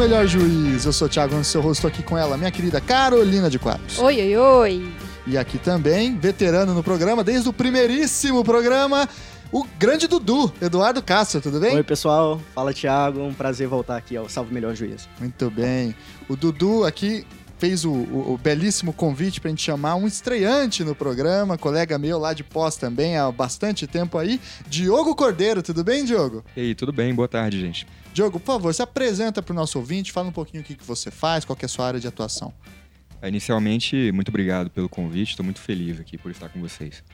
Melhor Juiz. Eu sou o Thiago, seu rosto aqui com ela, minha querida Carolina de Quadros. Oi, oi, oi. E aqui também, veterano no programa, desde o primeiríssimo programa, o grande Dudu, Eduardo Castro, tudo bem? Oi, pessoal. Fala, Thiago. Um prazer voltar aqui ao Salve Melhor Juiz. Muito bem. O Dudu aqui fez o, o, o belíssimo convite para a gente chamar um estreante no programa, colega meu lá de pós também há bastante tempo aí, Diogo Cordeiro. Tudo bem, Diogo? E aí, tudo bem? Boa tarde, gente. Diogo, por favor, se apresenta para o nosso ouvinte, fala um pouquinho o que, que você faz, qual é a sua área de atuação. Inicialmente, muito obrigado pelo convite, estou muito feliz aqui por estar com vocês.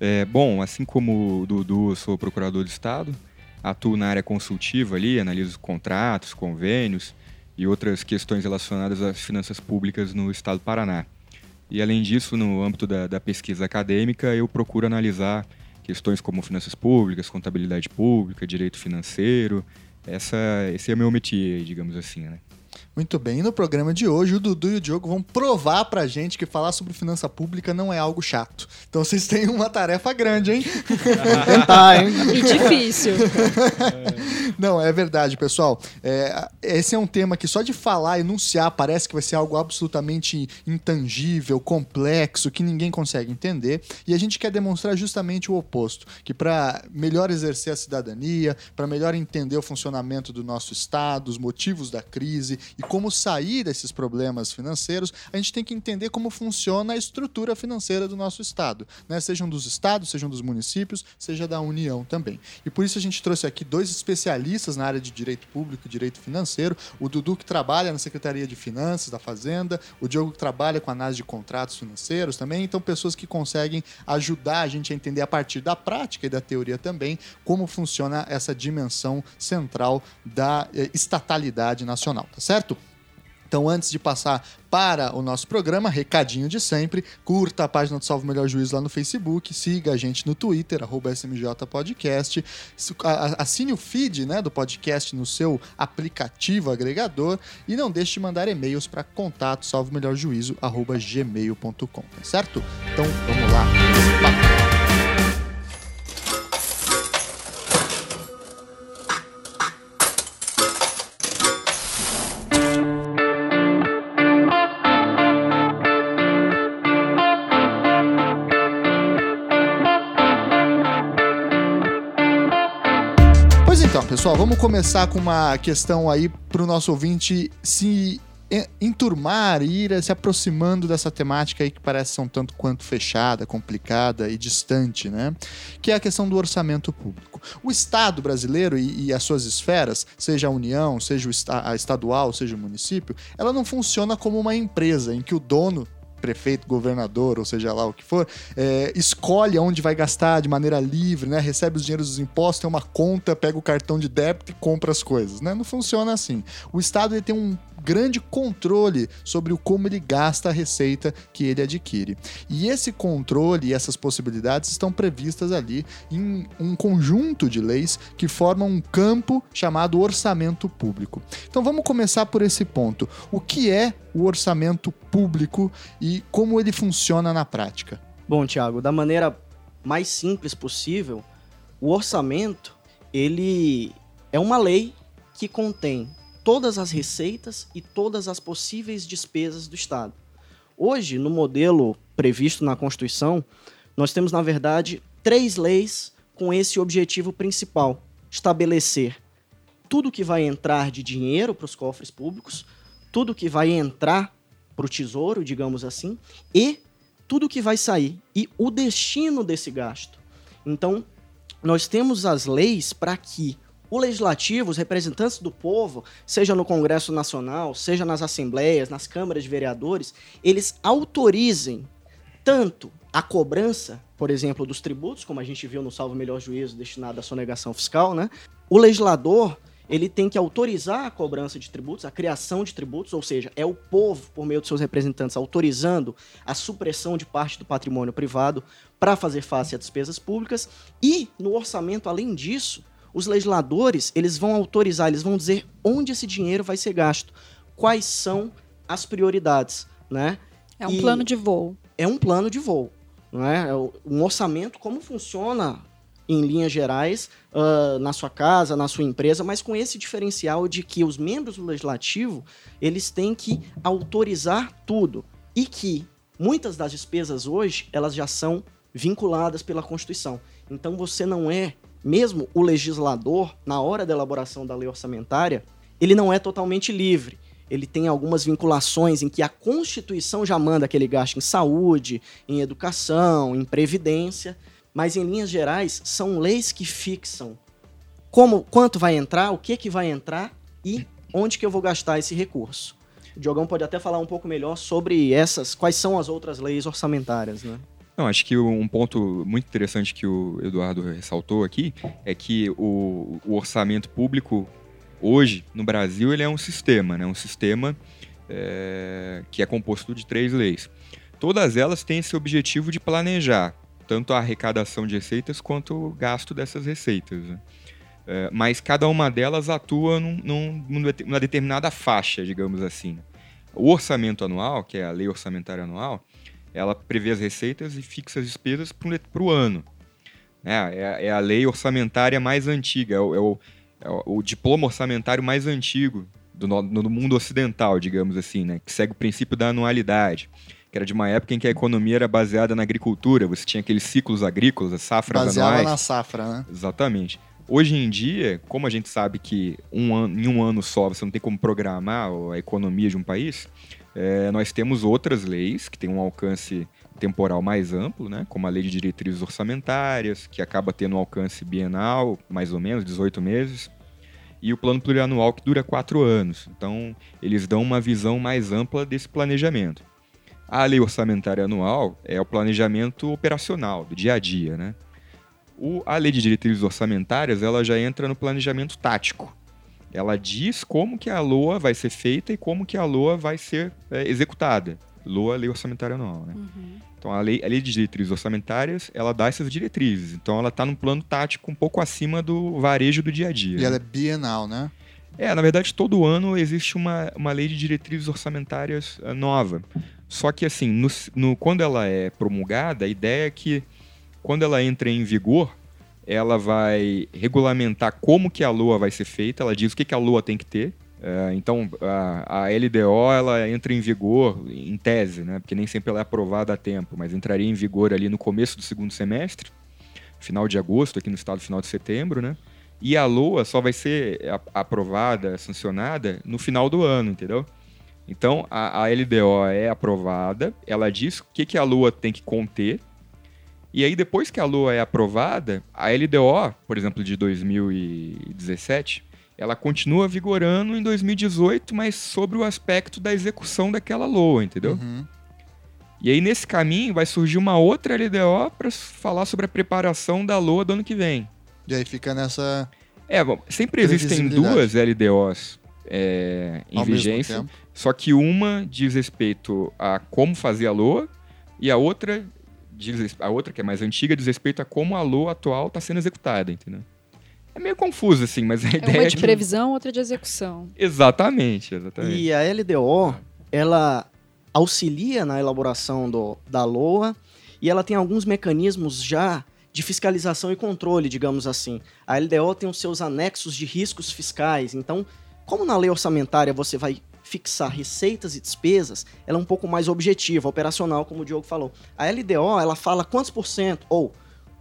É, bom, assim como o Dudu, eu sou procurador de Estado, atuo na área consultiva ali, analiso contratos, convênios e outras questões relacionadas às finanças públicas no Estado do Paraná. E além disso, no âmbito da, da pesquisa acadêmica, eu procuro analisar questões como finanças públicas, contabilidade pública, direito financeiro. Essa, esse é o meu métier, digamos assim, né? Muito bem, e no programa de hoje o Dudu e o Diogo vão provar pra gente que falar sobre finança pública não é algo chato. Então vocês têm uma tarefa grande, hein? Tentar, hein? E difícil. Não, é verdade, pessoal. É, esse é um tema que só de falar, enunciar, parece que vai ser algo absolutamente intangível, complexo, que ninguém consegue entender. E a gente quer demonstrar justamente o oposto, que para melhor exercer a cidadania, para melhor entender o funcionamento do nosso Estado, os motivos da crise e como sair desses problemas financeiros, a gente tem que entender como funciona a estrutura financeira do nosso Estado, né? Sejam dos estados, sejam dos municípios, seja da União também. E por isso a gente trouxe aqui dois especialistas na área de direito público e direito financeiro, o Dudu que trabalha na Secretaria de Finanças da Fazenda, o Diogo que trabalha com análise de contratos financeiros também, então pessoas que conseguem ajudar a gente a entender a partir da prática e da teoria também como funciona essa dimensão central da eh, estatalidade nacional, tá certo? Então, antes de passar para o nosso programa, recadinho de sempre, curta a página do Salve Melhor Juiz lá no Facebook, siga a gente no Twitter, arroba SMJ Podcast, assine o feed né, do podcast no seu aplicativo agregador e não deixe de mandar e-mails para contato salvemelhorjuízo, arroba gmail.com, tá certo? Então, vamos lá. Pois vamos começar com uma questão aí para o nosso ouvinte se en- enturmar e ir se aproximando dessa temática aí que parece um tanto quanto fechada, complicada e distante, né? Que é a questão do orçamento público. O Estado brasileiro e, e as suas esferas, seja a União, seja o esta- a estadual, seja o município, ela não funciona como uma empresa em que o dono prefeito, governador, ou seja lá o que for, é, escolhe onde vai gastar de maneira livre, né? Recebe os dinheiros dos impostos, tem uma conta, pega o cartão de débito e compra as coisas, né? Não funciona assim. O Estado ele tem um grande controle sobre o como ele gasta a receita que ele adquire. E esse controle e essas possibilidades estão previstas ali em um conjunto de leis que formam um campo chamado orçamento público. Então vamos começar por esse ponto. O que é o orçamento público e como ele funciona na prática? Bom, Thiago, da maneira mais simples possível, o orçamento, ele é uma lei que contém todas as receitas e todas as possíveis despesas do Estado. Hoje, no modelo previsto na Constituição, nós temos, na verdade, três leis com esse objetivo principal: estabelecer tudo que vai entrar de dinheiro para os cofres públicos, tudo que vai entrar para o tesouro, digamos assim, e tudo que vai sair e o destino desse gasto. Então, nós temos as leis para que o legislativo, os representantes do povo, seja no Congresso Nacional, seja nas assembleias, nas câmaras de vereadores, eles autorizem tanto a cobrança, por exemplo, dos tributos, como a gente viu no Salvo Melhor Juízo destinado à sonegação fiscal, né? O legislador, ele tem que autorizar a cobrança de tributos, a criação de tributos, ou seja, é o povo, por meio de seus representantes, autorizando a supressão de parte do patrimônio privado para fazer face a despesas públicas. E no orçamento, além disso, os legisladores eles vão autorizar, eles vão dizer onde esse dinheiro vai ser gasto, quais são as prioridades, né? É um E- plano de voo. é um plano de voo, não é? Um orçamento, como funciona em linhas gerais, uh, na sua casa, na sua empresa, mas com esse diferencial de que os membros do legislativo eles têm que autorizar tudo e que muitas das despesas hoje elas já são vinculadas pela Constituição. Então você não é, mesmo o legislador, na hora da elaboração da lei orçamentária, ele não é totalmente livre. Ele tem algumas vinculações em que a Constituição já manda que ele gaste em saúde, em educação, em previdência, mas em linhas gerais são leis que fixam como quanto vai entrar, o que que vai entrar e onde que eu vou gastar esse recurso. O Diogão pode até falar um pouco melhor sobre essas, quais são as outras leis orçamentárias, né? Não, acho que um ponto muito interessante que o Eduardo ressaltou aqui é que o, o orçamento público hoje no Brasil ele é um sistema, né? Um sistema é, que é composto de três leis. Todas elas têm esse objetivo de planejar tanto a arrecadação de receitas quanto o gasto dessas receitas. Né? É, mas cada uma delas atua num, num, numa determinada faixa, digamos assim. O orçamento anual, que é a lei orçamentária anual, ela prevê as receitas e fixa as despesas para o ano. É, é, é, a lei orçamentária mais antiga, é o, é o, é o diploma orçamentário mais antigo do, do, mundo ocidental, digamos assim, né? que segue o princípio da anualidade que era de uma época em que a economia era baseada na agricultura, você tinha aqueles ciclos agrícolas, as safras Baseava anuais. na safra, né? Exatamente. Hoje em dia, como a gente sabe que um ano, em um ano só você não tem como programar a economia de um país, é, nós temos outras leis que têm um alcance temporal mais amplo, né? como a Lei de Diretrizes Orçamentárias, que acaba tendo um alcance bienal, mais ou menos, 18 meses, e o Plano Plurianual, que dura quatro anos. Então, eles dão uma visão mais ampla desse planejamento. A Lei Orçamentária Anual é o planejamento operacional, do dia a dia. Né? O, a Lei de Diretrizes Orçamentárias ela já entra no planejamento tático ela diz como que a LOA vai ser feita e como que a LOA vai ser é, executada. LOA, Lei Orçamentária Anual, né? Uhum. Então, a lei, a lei de diretrizes orçamentárias, ela dá essas diretrizes. Então, ela está num plano tático um pouco acima do varejo do dia a dia. E né? ela é bienal, né? É, na verdade, todo ano existe uma, uma lei de diretrizes orçamentárias uh, nova. Só que, assim, no, no, quando ela é promulgada, a ideia é que, quando ela entra em vigor, ela vai regulamentar como que a LOA vai ser feita, ela diz o que, que a LOA tem que ter. É, então, a, a, LDO ela entra em vigor, em tese, né? porque nem sempre ela é aprovada a tempo, mas entraria em vigor ali no começo do segundo semestre, final de agosto, aqui no estado, final de setembro, né? E a LOA só vai ser aprovada, sancionada no final do ano, entendeu? Então, a, a LDO é aprovada, ela diz o que, que a LOA tem que conter, e aí, depois que a Lua é aprovada, a LDO, por exemplo, de 2017, ela continua vigorando em 2018, mas sobre o aspecto da execução daquela LOA, entendeu? Uhum. E aí, nesse caminho, vai surgir uma outra LDO para falar sobre a preparação da LOA do ano que vem. E aí fica nessa. É, bom, sempre existem duas LDOs é, em Ao vigência, só que uma diz respeito a como fazer a LOA e a outra diz, a outra, que é mais antiga, diz respeito a como a LOA atual está sendo executada, entendeu? É meio confuso, assim, mas a é ideia. Uma de previsão, outra de execução. Exatamente, exatamente. E a LDO, ela auxilia na elaboração do, da LOA e ela tem alguns mecanismos já de fiscalização e controle, digamos assim. A LDO tem os seus anexos de riscos fiscais. Então, como na lei orçamentária você vai fixar receitas e despesas, ela é um pouco mais objetiva, operacional, como o Diogo falou. A LDO, ela fala quantos por cento, ou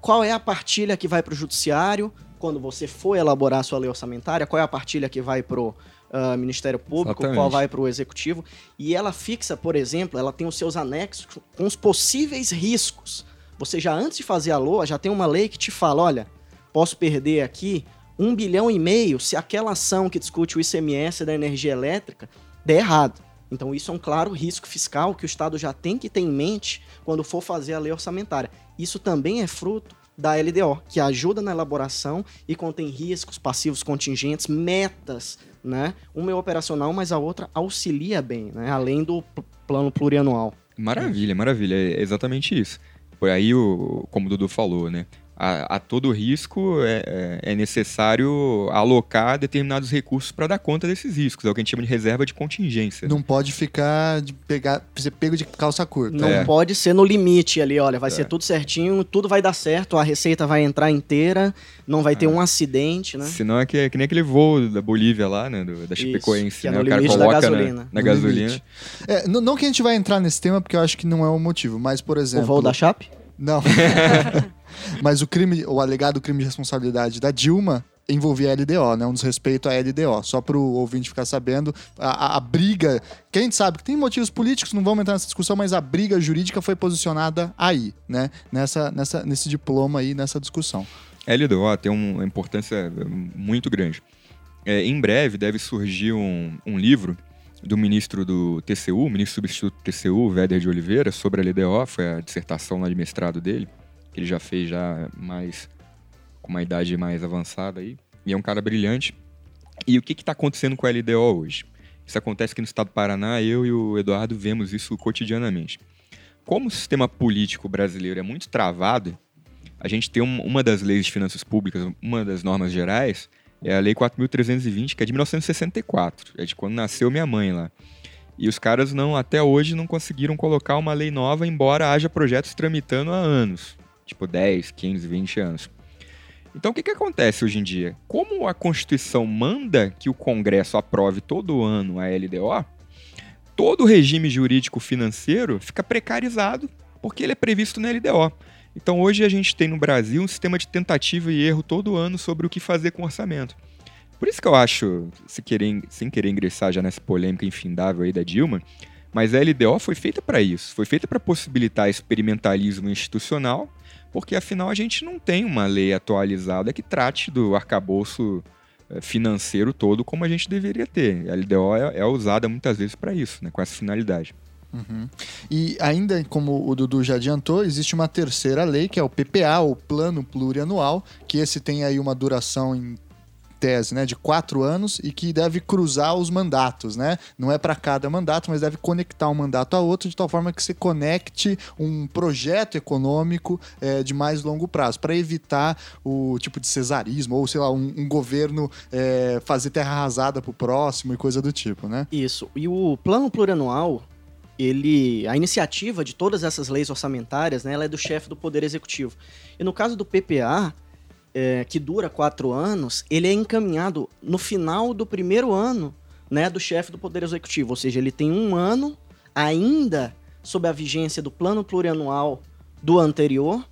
qual é a partilha que vai para o judiciário, quando você for elaborar a sua lei orçamentária, qual é a partilha que vai para o uh, ah, Ministério Público, Exatamente. qual vai para o Executivo. E ela fixa, por exemplo, ela tem os seus anexos com os possíveis riscos. Você já, antes de fazer a LOA, já tem uma lei que te fala, olha, posso perder aqui um bilhão e meio se aquela ação que discute o ICMS da energia elétrica der errado. Então, isso é um claro risco fiscal que o Estado já tem que ter em mente quando for fazer a lei orçamentária. Isso também é fruto da LDO, que ajuda na elaboração e contém riscos, passivos contingentes, metas, né? Uma é operacional, mas a outra auxilia bem, né? Além do plano plurianual. Maravilha, maravilha. É exatamente isso. Por aí, o, como o Dudu falou, né? A, a todo risco é, é, é necessário alocar determinados recursos para dar conta desses riscos. É o que a gente chama de reserva de contingência. Não pode ficar de pegar, ser pego de calça curta. Não É. pode ser no limite ali, olha, vai É. ser tudo certinho, tudo vai dar certo, a receita vai entrar inteira, não vai ter um acidente, né? Senão é que, é que nem aquele voo da Bolívia lá, né? do- da Chapecoense, que é né? o cara coloca na- gasolina. na, No gasolina. limite. É, n- não que a gente vai entrar nesse tema, porque eu acho que não é o motivo, mas, por O exemplo. voo da Chape? Não. Mas o crime, o alegado crime de responsabilidade da Dilma envolvia a LDO, né? Um desrespeito à LDO. Só para o ouvinte ficar sabendo, a, a- a briga, que a gente sabe que tem motivos políticos, não vamos entrar nessa discussão, mas a briga jurídica foi posicionada aí, né? Nessa, nessa, nesse diploma aí, nessa discussão. LDO tem um- uma importância muito grande. É, em breve deve surgir um, um livro do ministro do TCU, ministro substituto do TCU, Véder de Oliveira, sobre a LDO, foi a dissertação lá de mestrado dele, que ele já fez já mais com uma idade mais avançada aí, e é um cara brilhante. E o que está acontecendo com a LDO hoje? Isso acontece aqui no estado do Paraná, eu e o Eduardo vemos isso cotidianamente. Como o sistema político brasileiro é muito travado, a gente tem um- uma das leis de finanças públicas, uma das normas gerais, é a Lei 4.320, que é de 1964. É de quando nasceu minha mãe lá. E os caras não, até hoje, não conseguiram colocar uma lei nova, embora haja projetos tramitando há anos. Tipo 10, 15, 20 anos. Então o que, que acontece hoje em dia? Como a Constituição manda que o Congresso aprove todo ano a LDO, todo o regime jurídico financeiro fica precarizado porque ele é previsto na LDO. Então hoje a gente tem no Brasil um sistema de tentativa e erro todo ano sobre o que fazer com o orçamento. Por isso que eu acho, se querer, sem querer ingressar já nessa polêmica infindável aí da Dilma, mas a LDO foi feita para isso, foi feita para possibilitar experimentalismo institucional, porque afinal a gente não tem uma lei atualizada que trate do arcabouço eh, financeiro todo como a gente deveria ter. A LDO é, é usada muitas vezes para isso, né, com essa finalidade. Uhum. E ainda, como o Dudu já adiantou, existe uma terceira lei, que é o PPA, o Plano Plurianual, que esse tem aí uma duração em tese, né, de quatro anos e que deve cruzar os mandatos, né? Não é para cada mandato, mas deve conectar um mandato a outro de tal forma que se conecte um projeto econômico eh, de mais longo prazo, para evitar o tipo de cesarismo ou sei lá um, um governo eh, fazer terra arrasada pro próximo e coisa do tipo, né? Isso. E o plano plurianual, ele, a iniciativa de todas essas leis orçamentárias, né, ela é do chefe do Poder Executivo. E no caso do PPA, é, que dura quatro anos, ele é encaminhado no final do primeiro ano, né, do chefe do Poder Executivo. Ou seja, ele tem um ano ainda sob a vigência do plano plurianual do anterior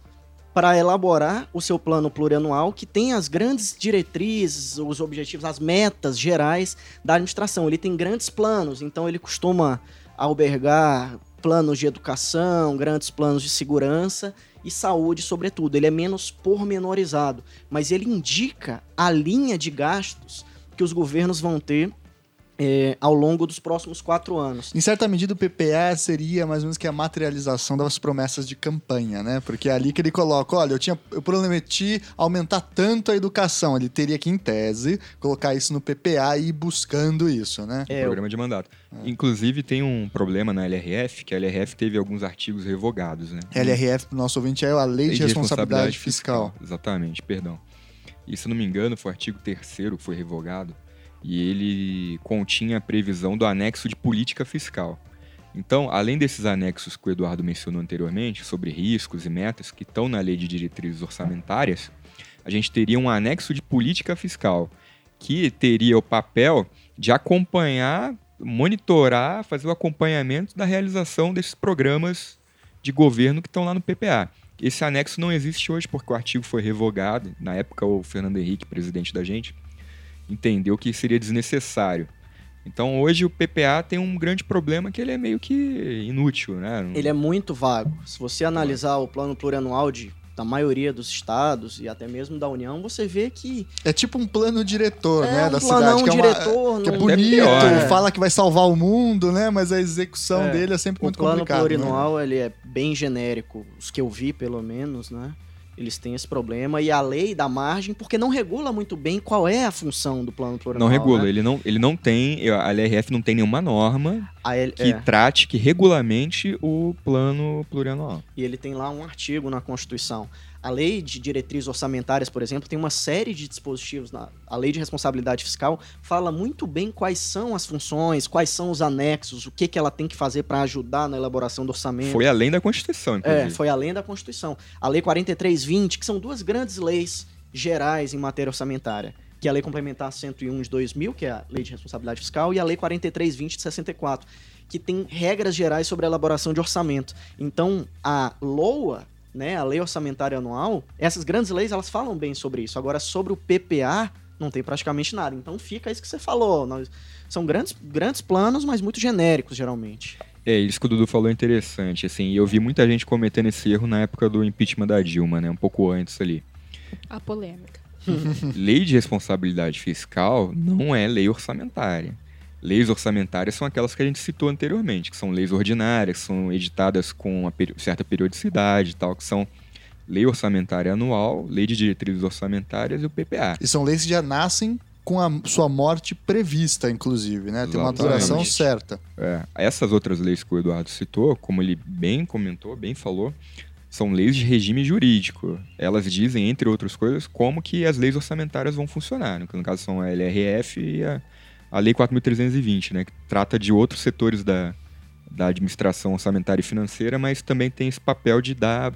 para elaborar o seu plano plurianual que tem as grandes diretrizes, os objetivos, as metas gerais da administração. Ele tem grandes planos, então ele costuma albergar planos de educação, grandes planos de segurança e saúde, sobretudo. Ele é menos pormenorizado, mas ele indica a linha de gastos que os governos vão ter eh, ao longo dos próximos quatro anos. Em certa medida, o PPA seria mais ou menos que a materialização das promessas de campanha, né? Porque é ali que ele coloca, olha, eu tinha, eu prometi aumentar tanto a educação. Ele teria que, em tese, colocar isso no PPA e ir buscando isso, né? É, programa de mandato. Inclusive tem um problema na LRF, que a LRF teve alguns artigos revogados, né? LRF, pro nosso ouvinte, é a Lei, de Responsabilidade, Fiscal. Exatamente, perdão. E se não me engano, foi o artigo 3 que foi revogado e ele continha a previsão do anexo de política fiscal. Então, além desses anexos que o Eduardo mencionou anteriormente, sobre riscos e metas que estão na lei de diretrizes orçamentárias, a gente teria um anexo de política fiscal, que teria o papel de acompanhar, monitorar, fazer o acompanhamento da realização desses programas de governo que estão lá no PPA. Esse anexo não existe hoje porque o artigo foi revogado. Na época, o Fernando Henrique, presidente da gente, entendeu que seria desnecessário. Então, hoje o PPA tem um grande problema que ele é meio que inútil, né? Ele é muito vago. Se você analisar o plano plurianual de, da maioria dos estados e até mesmo da União, você vê que É tipo um plano diretor, é né, um da planão cidade. Que é, uma, diretor, que é bonito, pior, né? fala que vai salvar o mundo, né? Mas a execução É, dele é sempre O muito plano complicado. né? plurianual, ele é bem genérico. Os que eu vi, pelo menos, né? Eles têm esse problema. E a lei da margem, porque não regula muito bem qual é a função do plano plurianual. Não regula, né? ele, não, ele não tem, a LRF não tem nenhuma norma L- que é, trate, que regulamente o plano plurianual. e ele tem lá um artigo na Constituição. A lei de diretrizes orçamentárias, por exemplo, tem uma série de dispositivos. Na, a lei de responsabilidade fiscal fala muito bem quais são as funções, quais são os anexos, o que, que ela tem que fazer para ajudar na elaboração do orçamento. Foi além da Constituição, inclusive. É, foi além da Constituição. A Lei 4320, que são duas grandes leis gerais em matéria orçamentária, que é a Lei Complementar 101 de 2000, que é a Lei de Responsabilidade Fiscal, e a Lei 4320 de 64, que tem regras gerais sobre a elaboração de orçamento. Então, a LOA, né, a Lei Orçamentária Anual, essas grandes leis, elas falam bem sobre isso. Agora, sobre o PPA, não tem praticamente nada. Então, fica isso que você falou. Nós, são grandes, grandes planos, mas muito genéricos, geralmente. É, isso que o Dudu falou é interessante, assim, eu vi muita gente cometendo esse erro na época do impeachment da Dilma, né, um pouco antes ali. A polêmica. lei de responsabilidade fiscal não é lei orçamentária. Leis orçamentárias são aquelas que a gente citou anteriormente, que são leis ordinárias, são editadas com uma peri certa periodicidade e tal, que são lei orçamentária anual, lei de diretrizes orçamentárias e o PPA. E são leis que já nascem com a sua morte prevista, inclusive, né? Tem uma duração Exatamente. certa. É, essas outras leis que o Eduardo citou, como ele bem comentou, bem falou, são leis de regime jurídico. Elas dizem, entre outras coisas, como que as leis orçamentárias vão funcionar. No caso são a LRF e a, a Lei 4.320, né? Que trata de outros setores da, da administração orçamentária e financeira, mas também tem esse papel de dar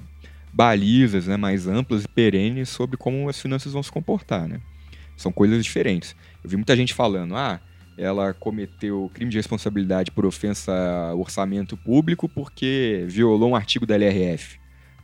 balizas né, mais amplas e perenes sobre como as finanças vão se comportar, né? São coisas diferentes. Eu vi muita gente falando, ah, ela cometeu crime de responsabilidade por ofensa ao orçamento público porque violou um artigo da LRF.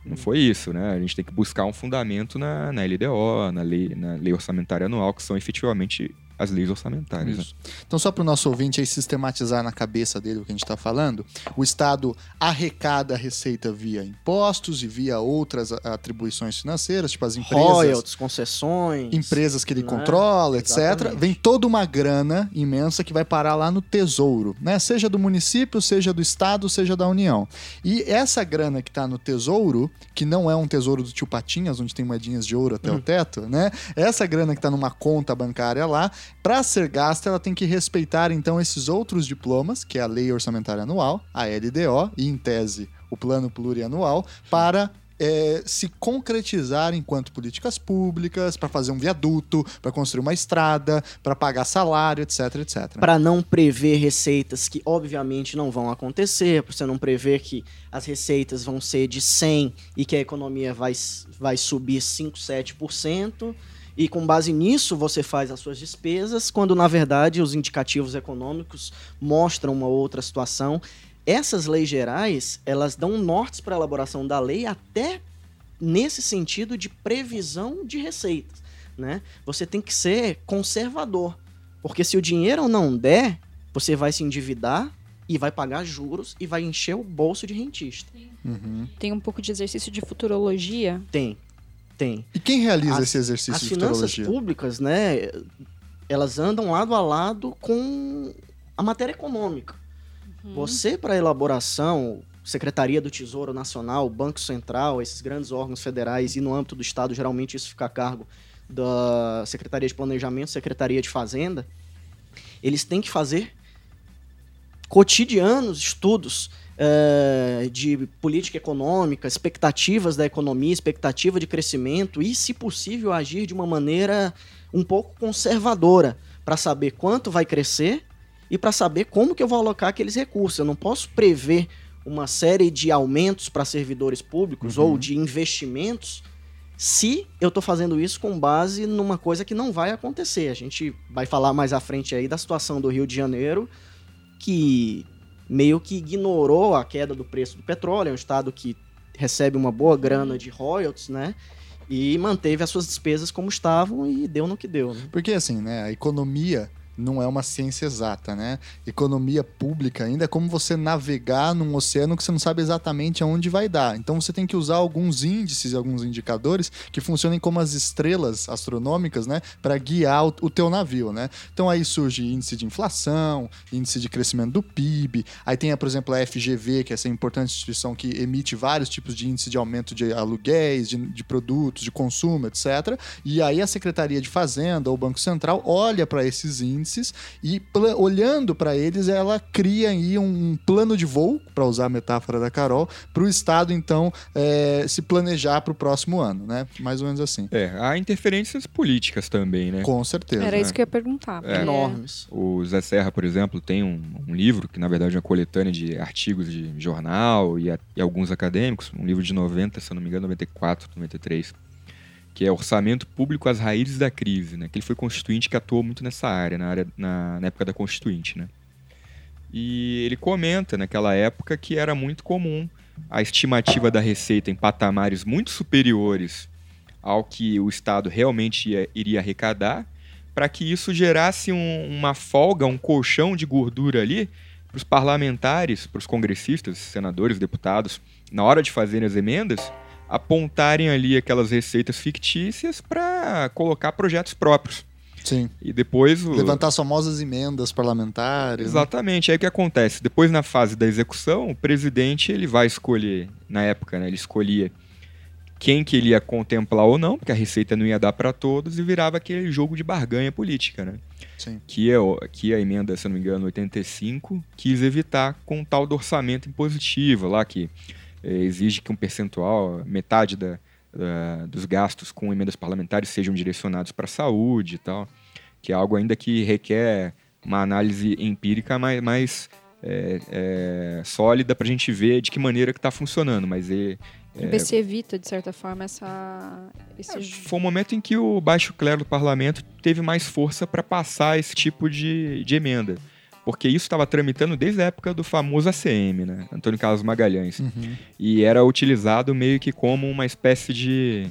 Não foi isso, né? A gente tem que buscar um fundamento na, na LDO, na lei, na lei orçamentária anual, que são efetivamente as leis orçamentárias. né? Então, só para o nosso ouvinte aí sistematizar na cabeça dele o que a gente está falando, o Estado arrecada a receita via impostos e via outras atribuições financeiras, tipo as empresas. Royalties, concessões. Empresas que ele né? controla, etc. Exatamente. Vem toda uma grana imensa que vai parar lá no tesouro, né? Seja do município, seja do estado, seja da União. E essa grana que está no tesouro, que não é um tesouro do tio Patinhas, onde tem moedinhas de ouro até Uhum. o teto, né? Essa grana que está numa conta bancária lá, para ser gasta, ela tem que respeitar então esses outros diplomas, que é a Lei Orçamentária Anual, a LDO e em tese o Plano Plurianual, para é, se concretizar enquanto políticas públicas, para fazer um viaduto, para construir uma estrada, para pagar salário, etc, etc. Para não prever receitas que obviamente não vão acontecer, para você não prever que as receitas vão ser de 100 e que a economia vai, vai subir 5, 7%, e com base nisso você faz as suas despesas, quando na verdade os indicativos econômicos mostram uma outra situação. Essas leis gerais, elas dão nortes para a elaboração da lei até nesse sentido de previsão de receitas, né? Você tem que ser conservador, porque se o dinheiro não der, você vai se endividar e vai pagar juros e vai encher o bolso de rentista. Uhum. Tem um pouco de exercício de futurologia. Tem, tem. E quem realiza As- esse exercício As de finanças futurologia? públicas, né, elas andam lado a lado com a matéria econômica. Você, para elaboração, Secretaria do Tesouro Nacional, Banco Central, esses grandes órgãos federais, e no âmbito do Estado, geralmente isso fica a cargo da Secretaria de Planejamento, Secretaria de Fazenda, eles têm que fazer cotidianos estudos eh, de política econômica, expectativas da economia, expectativa de crescimento e, se possível, agir de uma maneira um pouco conservadora para saber quanto vai crescer e para saber como que eu vou alocar aqueles recursos. Eu não posso prever uma série de aumentos para servidores públicos Uhum. ou de investimentos se eu estou fazendo isso com base numa coisa que não vai acontecer. A gente vai falar mais à frente aí da situação do Rio de Janeiro, que meio que ignorou a queda do preço do petróleo, é um estado que recebe uma boa grana de royalties, né? E manteve as suas despesas como estavam e deu no que deu, né? Porque assim, né, a economia não é uma ciência exata, né? Economia pública ainda é como você navegar num oceano que você não sabe exatamente aonde vai dar. Então você tem que usar alguns índices alguns indicadores que funcionem como as estrelas astronômicas, né, para guiar o, o teu navio, né? Então aí surge índice de inflação, índice de crescimento do PIB. Aí tem, por exemplo, a FGV, que é essa importante instituição que emite vários tipos de índice de aumento de aluguéis, de, de produtos, de consumo, etc. E aí a Secretaria de Fazenda ou o Banco Central olha para esses índices índices e olhando para eles, ela cria aí um plano de voo, para usar a metáfora da Carol, para o Estado então é, se planejar para o próximo ano, né? Mais ou menos assim. É, há interferências políticas também, né? Com certeza. Era isso que eu ia perguntar. É. Enormes. O Zé Serra, por exemplo, tem um, um livro, que na verdade é uma coletânea de artigos de jornal e, a- e alguns acadêmicos, um livro de 90, se eu não me engano, 94, 93, que é Orçamento Público às Raízes da Crise, né? Que ele foi constituinte que atuou muito nessa área, na, área, na, na época da constituinte, né? E ele comenta naquela época que era muito comum a estimativa da receita em patamares muito superiores ao que o Estado realmente ia- iria arrecadar, para que isso gerasse um- uma folga, um colchão de gordura ali para os parlamentares, para os congressistas, senadores, deputados, na hora de fazerem as emendas, apontarem ali aquelas receitas fictícias para colocar projetos próprios. Sim. E depois. Levantar as famosas emendas parlamentares. né? Exatamente. Aí o que acontece? Depois, na fase da execução, o presidente ele vai escolher, na época, né, ele escolhia quem que ele ia contemplar ou não, porque a receita não ia dar para todos, e virava aquele jogo de barganha política, né? Sim. Que, é, que a emenda, se não me engano, 85, quis evitar com tal do orçamento impositivo, lá que exige que um percentual, metade da, da- dos gastos com emendas parlamentares sejam direcionados para a saúde e tal, que é algo ainda que requer uma análise empírica mais, mais é, é, sólida para a gente ver de que maneira que está funcionando, mas é, Ver se evita, de certa forma, essa. Esse... foi um momento em que o baixo clero do parlamento teve mais força para passar esse tipo de, de emenda. Porque isso estava tramitando desde a época do famoso ACM, né? Antônio Carlos Magalhães. Uhum. E era utilizado meio que como uma espécie de.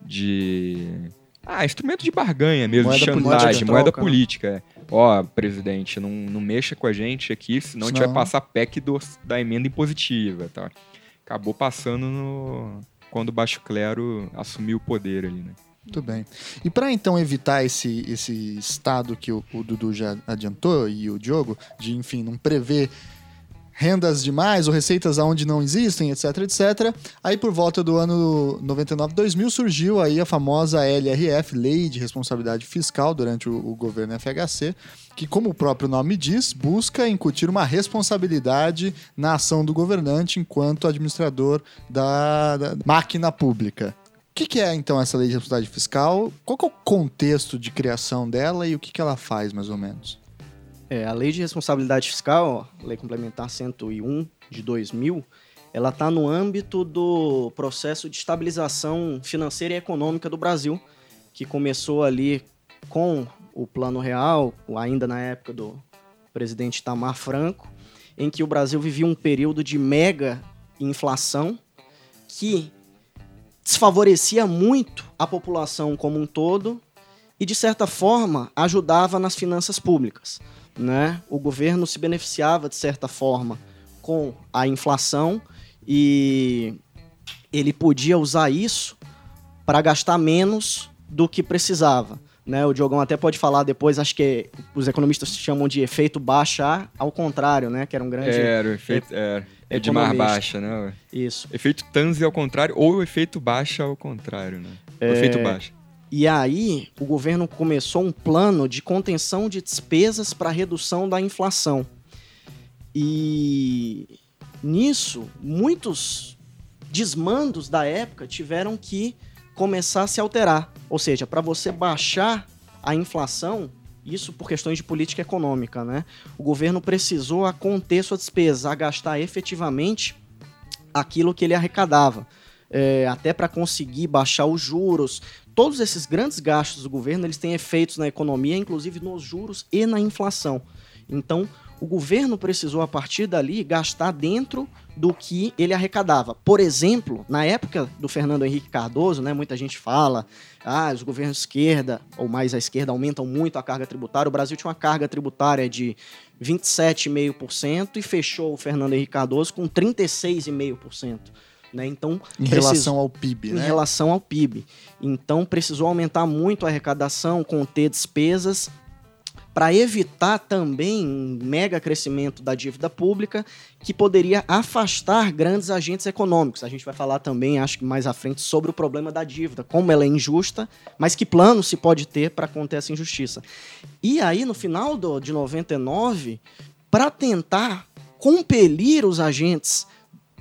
de ah, instrumento de barganha mesmo, Moeda de política. chantagem, Moeda de moeda troca, né? política. é. Ó, presidente, não, não mexa com a gente aqui, senão a gente vai Senão- passar PEC do- da emenda impositiva. Tá? Acabou passando no. Quando o baixo clero assumiu o poder ali, né? Muito bem. E para então evitar esse, esse estado que o, o Dudu já adiantou e o Diogo, de enfim, não prever rendas demais ou receitas aonde não existem, etc, etc. Aí por volta do ano 99, 2000 surgiu aí a famosa LRF, Lei de Responsabilidade Fiscal, durante o, o governo FHC, que como o próprio nome diz, busca incutir uma responsabilidade na ação do governante enquanto administrador da, da máquina pública. Que, que é então essa lei de responsabilidade fiscal? Qual é o contexto de criação dela e o que, que ela faz, mais ou menos? É, a Lei de Responsabilidade Fiscal, Lei Complementar 101 de 2000, ela está no âmbito do processo de estabilização financeira e econômica do Brasil, que começou ali com o Plano Real, ainda na época do presidente Tamar Franco, em que o Brasil vivia um período de mega inflação que desfavorecia muito a população como um todo e, de certa forma, ajudava nas finanças públicas. Né? O governo se beneficiava, de certa forma, com a inflação e ele podia usar isso para gastar menos do que precisava. Né? O Diogão até pode falar depois, acho que os economistas chamam de efeito baixa, ao contrário, né? que era um grande... Era, o efeito. Era. É de mar baixa, né? Isso. Efeito Tanzi ao contrário, ou o efeito baixa ao contrário, né? O efeito baixa. E aí, o governo começou um plano de contenção de despesas para redução da inflação. E nisso, muitos desmandos da época tiveram que começar a se alterar. Ou seja, para você baixar a inflação, isso por questões de política econômica, né? O governo precisou a conter sua despesa, a gastar efetivamente aquilo que ele arrecadava. É, até para conseguir baixar os juros. Todos esses grandes gastos do governo eles têm efeitos na economia, inclusive nos juros e na inflação. Então, o governo precisou, a partir dali, gastar dentro do que ele arrecadava. Por exemplo, na época do Fernando Henrique Cardoso, né, muita gente fala, ah, os governos de esquerda, ou mais à esquerda, aumentam muito a carga tributária. O Brasil tinha uma carga tributária de 27,5% e fechou o Fernando Henrique Cardoso com 36,5%. Né? Então, Em precisou- relação ao PIB, em né? relação ao PIB. Então precisou aumentar muito a arrecadação, conter despesas para evitar também um mega crescimento da dívida pública que poderia afastar grandes agentes econômicos. A gente vai falar também, acho que mais à frente, sobre o problema da dívida, como ela é injusta, mas que plano se pode ter para conter essa injustiça. E aí, no final do, de 99, para tentar compelir os agentes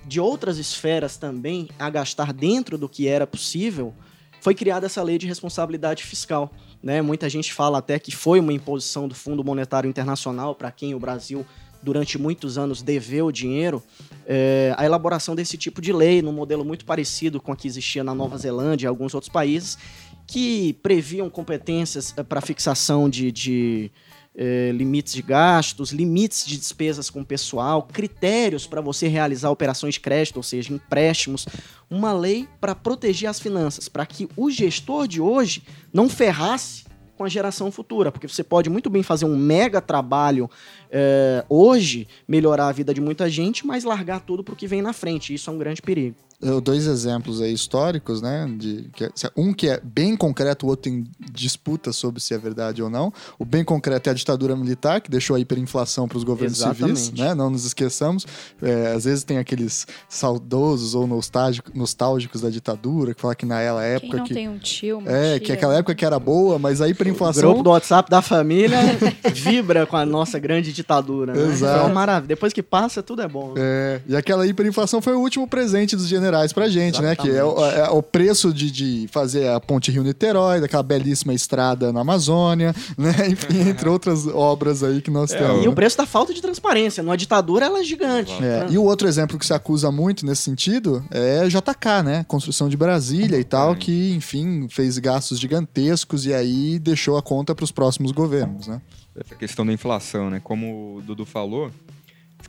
de outras esferas também a gastar dentro do que era possível, foi criada essa lei de responsabilidade fiscal. Né? Muita gente fala até que foi uma imposição do Fundo Monetário Internacional para quem o Brasil durante muitos anos deveu dinheiro, é, a elaboração desse tipo de lei, num modelo muito parecido com a que existia na Nova Zelândia e alguns outros países, que previam competências eh, para fixação de, de eh, limites de gastos, limites de despesas com pessoal, critérios para você realizar operações de crédito, ou seja, empréstimos, uma lei para proteger as finanças, para que o gestor de hoje não ferrasse com a geração futura, porque você pode muito bem fazer um mega trabalho é, hoje, melhorar a vida de muita gente, mas largar tudo para o que vem na frente. Isso é um grande perigo dois exemplos aí históricos, né? De, que, é, um que é bem concreto, o outro tem disputa sobre se é verdade ou não. O bem concreto é a ditadura militar, que deixou a hiperinflação para os governos Exatamente. civis, né? Não nos esqueçamos. É, às vezes tem aqueles saudosos ou nostálgicos, nostálgicos da ditadura, que falam que naquela época. Quem não que, tem um tio, uma É, tia, que aquela época que era boa, mas a hiperinflação. O grupo do WhatsApp da família vibra com a nossa grande ditadura. Né? Exato. É uma maravilha. Depois que passa, tudo é bom. Né? É, e aquela hiperinflação foi o último presente dos generais generais pra gente, Exatamente. né? Que é o, é o preço de, de, fazer a ponte Rio-Niterói, daquela belíssima estrada na Amazônia, né? Enfim, entre outras obras aí que nós é, temos. E o preço da falta de transparência. Numa ditadura, ela é gigante. É. Né? E o outro exemplo que se acusa muito nesse sentido é JK, né? Construção de Brasília e tal, que, enfim, fez gastos gigantescos e aí deixou a conta para os próximos governos, né? Essa questão da inflação, né? Como o Dudu falou,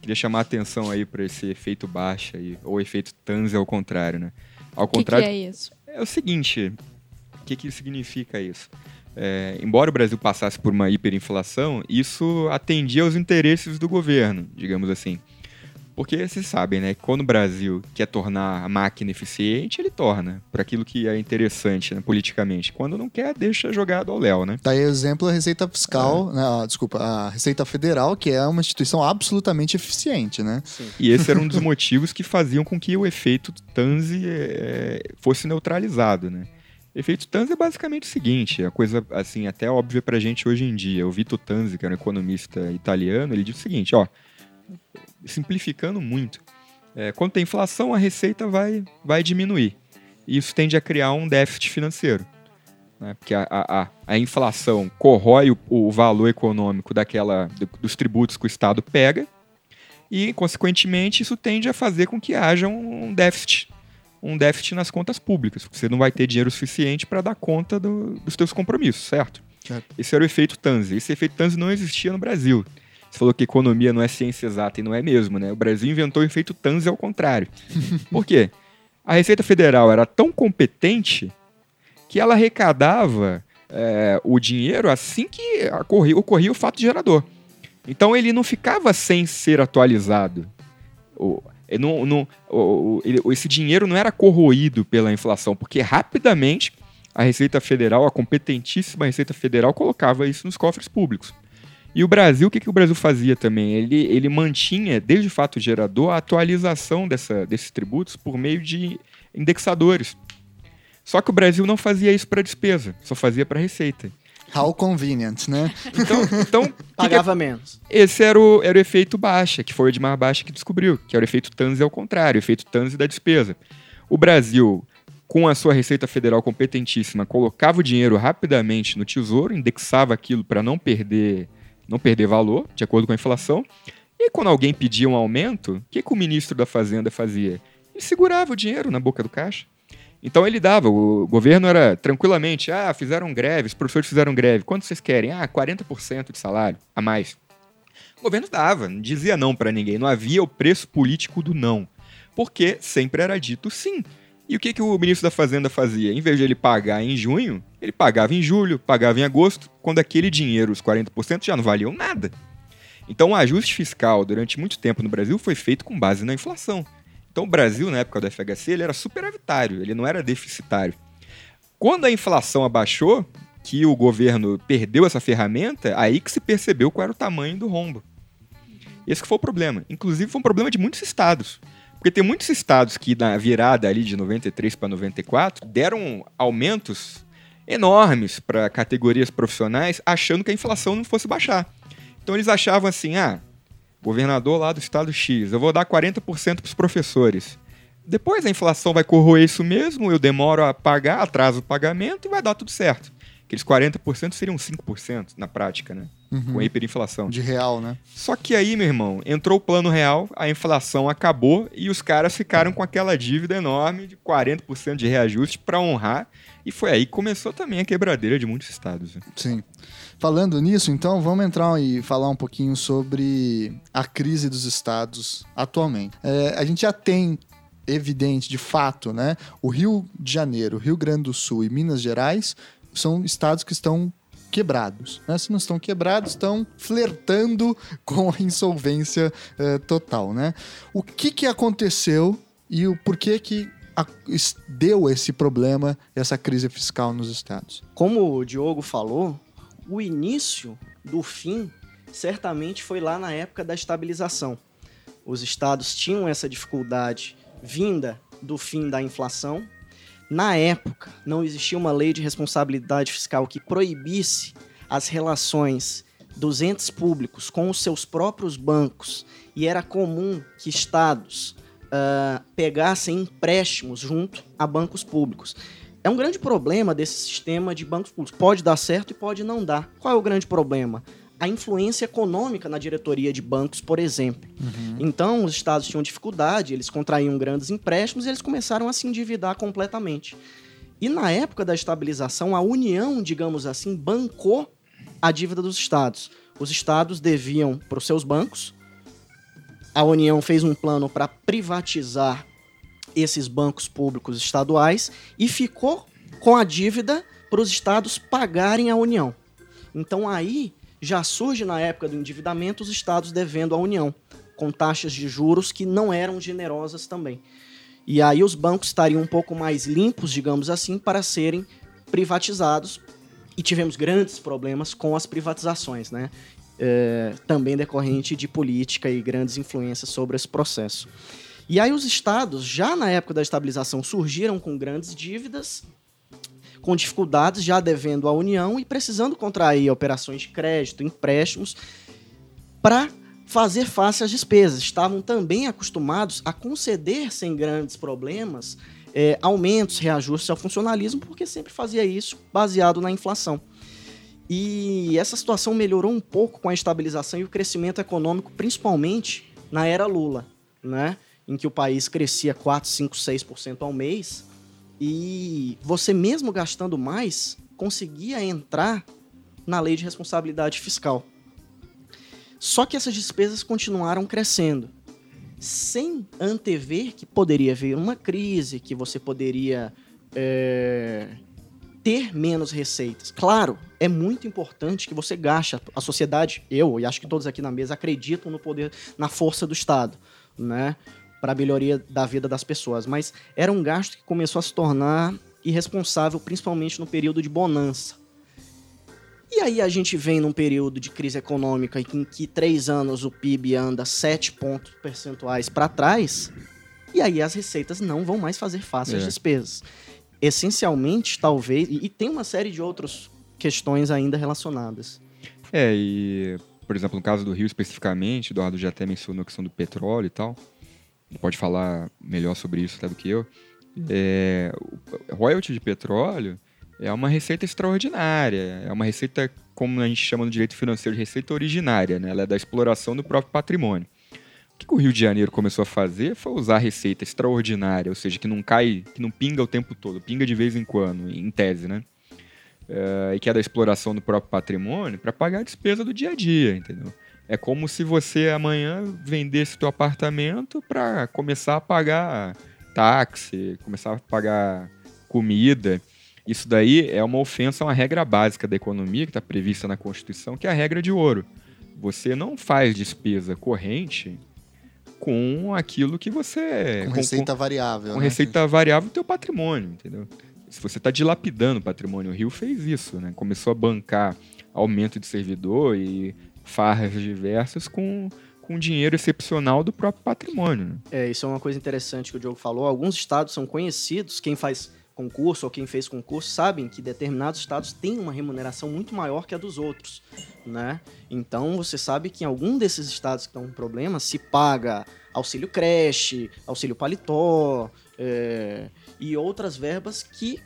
Queria chamar a atenção aí para esse efeito baixa aí, ou efeito Tanzi ao contrário, né? Ao contrário. O que, que, é isso? É o seguinte, o que, que significa isso? É, embora o Brasil passasse por uma hiperinflação, isso atendia aos interesses do governo, digamos assim. Porque vocês sabem, né? Quando o Brasil quer tornar a máquina eficiente, ele torna para aquilo que é interessante né, politicamente. Quando não quer, deixa jogado ao Léo, né? Daí o exemplo a Receita Fiscal, é. né, ah, desculpa, a Receita Federal, que é uma instituição absolutamente eficiente, né? Sim. E esse era um dos motivos que faziam com que o efeito Tanzi é, fosse neutralizado, né? O efeito Tanzi é basicamente o seguinte, a coisa assim até óbvia pra gente hoje em dia. O Vito Tanzi, que era um economista italiano, ele diz o seguinte, ó, simplificando muito. É, quando tem inflação, a receita vai, vai diminuir. E isso tende a criar um déficit financeiro. Né? Porque a, a, a inflação corrói o, o valor econômico daquela, do, dos tributos que o Estado pega e, consequentemente, isso tende a fazer com que haja um, déficit. Um déficit nas contas públicas, porque você não vai ter dinheiro suficiente para dar conta do, dos seus compromissos, certo? certo? Esse era o efeito Tanzi. Esse efeito Tanzi não existia no Brasil. Você falou que economia não é ciência exata e não é mesmo, né? O Brasil inventou o efeito Tanzi ao contrário. Por quê? A Receita Federal era tão competente que ela arrecadava é, o dinheiro assim que ocorria, ocorria o fato gerador. Então ele não ficava sem ser atualizado. O, não, não, o, ele, esse dinheiro não era corroído pela inflação, porque rapidamente a Receita Federal, a competentíssima Receita Federal, colocava isso nos cofres públicos. E o Brasil, o que, que o Brasil fazia também? Ele, ele mantinha, desde o fato gerador, a atualização dessa, desses tributos por meio de indexadores. Só que o Brasil não fazia isso para despesa, só fazia para receita. How convenient, né? Então, então pagava que que... menos. Esse era o, era o efeito baixa, que foi o Edmar Baixa que descobriu, que era o efeito Tanzi ao contrário, o efeito Tanzi da despesa. O Brasil, com a sua Receita Federal competentíssima, colocava o dinheiro rapidamente no tesouro, indexava aquilo para não perder não perder valor, de acordo com a inflação. E quando alguém pedia um aumento, o que, que o ministro da Fazenda fazia? Ele segurava o dinheiro na boca do caixa. Então ele dava, o governo era tranquilamente, ah, fizeram greve, os professores fizeram greve, quanto vocês querem? Ah, 40% de salário a mais. O governo dava, não dizia não para ninguém, não havia o preço político do não, porque sempre era dito sim. E o que, que o ministro da Fazenda fazia? Em vez de ele pagar em junho, ele pagava em julho, pagava em agosto, quando aquele dinheiro, os 40%, já não valiam nada. Então o ajuste fiscal durante muito tempo no Brasil foi feito com base na inflação. Então o Brasil, na época do FHC, ele era superavitário, ele não era deficitário. Quando a inflação abaixou, que o governo perdeu essa ferramenta, aí que se percebeu qual era o tamanho do rombo. Esse foi o problema. Inclusive, foi um problema de muitos estados. Porque tem muitos estados que, na virada ali de 93 para 94, deram aumentos enormes para categorias profissionais, achando que a inflação não fosse baixar. Então eles achavam assim: ah, governador lá do estado X, eu vou dar 40% para os professores. Depois a inflação vai corroer isso mesmo, eu demoro a pagar, atraso o pagamento e vai dar tudo certo. Aqueles 40% seriam 5% na prática, né? Uhum. Com a hiperinflação. De real, né? Só que aí, meu irmão, entrou o plano real, a inflação acabou e os caras ficaram com aquela dívida enorme de 40% de reajuste para honrar. E foi aí que começou também a quebradeira de muitos estados. né? Sim. Falando nisso, então, vamos entrar e falar um pouquinho sobre a crise dos estados atualmente. É, a gente já tem evidente, de fato, né? O Rio de Janeiro, Rio Grande do Sul e Minas Gerais são estados que estão quebrados. Né? Se não estão quebrados, estão flertando com a insolvência eh, total, né? O que, que aconteceu e o porquê que a- deu esse problema, essa crise fiscal nos estados? Como o Diogo falou, o início do fim certamente foi lá na época da estabilização. Os estados tinham essa dificuldade vinda do fim da inflação. Na época, não existia uma lei de responsabilidade fiscal que proibisse as relações dos entes públicos com os seus próprios bancos e era comum que estados ah, pegassem empréstimos junto a bancos públicos. É um grande problema desse sistema de bancos públicos. Pode dar certo e pode não dar. Qual é o grande problema? A influência econômica na diretoria de bancos, por exemplo. Então, os estados tinham dificuldade, eles contraíam grandes empréstimos e eles começaram a se endividar completamente. E na época da estabilização, a União, digamos assim, bancou a dívida dos estados. Os estados deviam para os seus bancos. A União fez um plano para privatizar esses bancos públicos estaduais e ficou com a dívida para os estados pagarem a União. Então aí já surge na época do endividamento os estados devendo à União, com taxas de juros que não eram generosas também. E aí os bancos estariam um pouco mais limpos, digamos assim, para serem privatizados. E tivemos grandes problemas com as privatizações, né? É, também decorrente de política e grandes influências sobre esse processo. E aí os estados, já na época da estabilização, surgiram com grandes dívidas, com dificuldades, já devendo à União e precisando contrair operações de crédito, empréstimos, para fazer face às despesas. Estavam também acostumados a conceder sem grandes problemas eh, aumentos, reajustes ao funcionalismo, porque sempre fazia isso baseado na inflação. E essa situação melhorou um pouco com a estabilização e o crescimento econômico, principalmente na era Lula, né? em que o país crescia 4, 5, 6% ao mês e você mesmo gastando mais conseguia entrar na lei de responsabilidade fiscal. Só que essas despesas continuaram crescendo, sem antever que poderia vir uma crise, que você poderia é, ter menos receitas. Claro, é muito importante que você gaste. A sociedade, eu e acho que todos aqui na mesa acreditam no poder, na força do Estado, né? Para a melhoria da vida das pessoas. Mas era um gasto que começou a se tornar irresponsável, principalmente no período de bonança. E aí a gente vem num período de crise econômica em que três anos o PIB anda 7 pontos percentuais para trás, e aí as receitas não vão mais fazer face às É. despesas. Essencialmente, talvez, e, e tem uma série de outras questões ainda relacionadas. É, e, por exemplo, no caso do Rio especificamente, Eduardo já até mencionou a questão do petróleo e tal. Pode falar melhor sobre isso até do que eu. É, royalty de petróleo é uma receita extraordinária. É uma receita, como a gente chama no direito financeiro, de receita originária. Né? Ela é da exploração do próprio patrimônio. O que, o Rio de Janeiro começou a fazer foi usar a receita extraordinária, ou seja, que não cai, que não pinga o tempo todo, pinga de vez em quando, em tese, né? eh, e que é da exploração do próprio patrimônio para pagar a despesa do dia a dia, entendeu? É como se você amanhã vendesse teu apartamento para começar a pagar táxi, começar a pagar comida. Isso daí é uma ofensa a uma regra básica da economia que está prevista na Constituição, que é a regra de ouro. Você não faz despesa corrente com aquilo que você com receita variável. com né? receita variável do teu patrimônio, entendeu? se você está dilapidando o patrimônio, o Rio fez isso, né? Começou a bancar aumento de servidor e farras diversas com, com dinheiro excepcional do próprio patrimônio. Né? É, isso é uma coisa interessante que o Diogo falou. Alguns estados são conhecidos, quem faz concurso ou quem fez concurso sabem que determinados estados têm uma remuneração muito maior que a dos outros, né? Então você sabe que em algum desses estados que estão com problema se paga auxílio creche, auxílio paletó é, e outras verbas que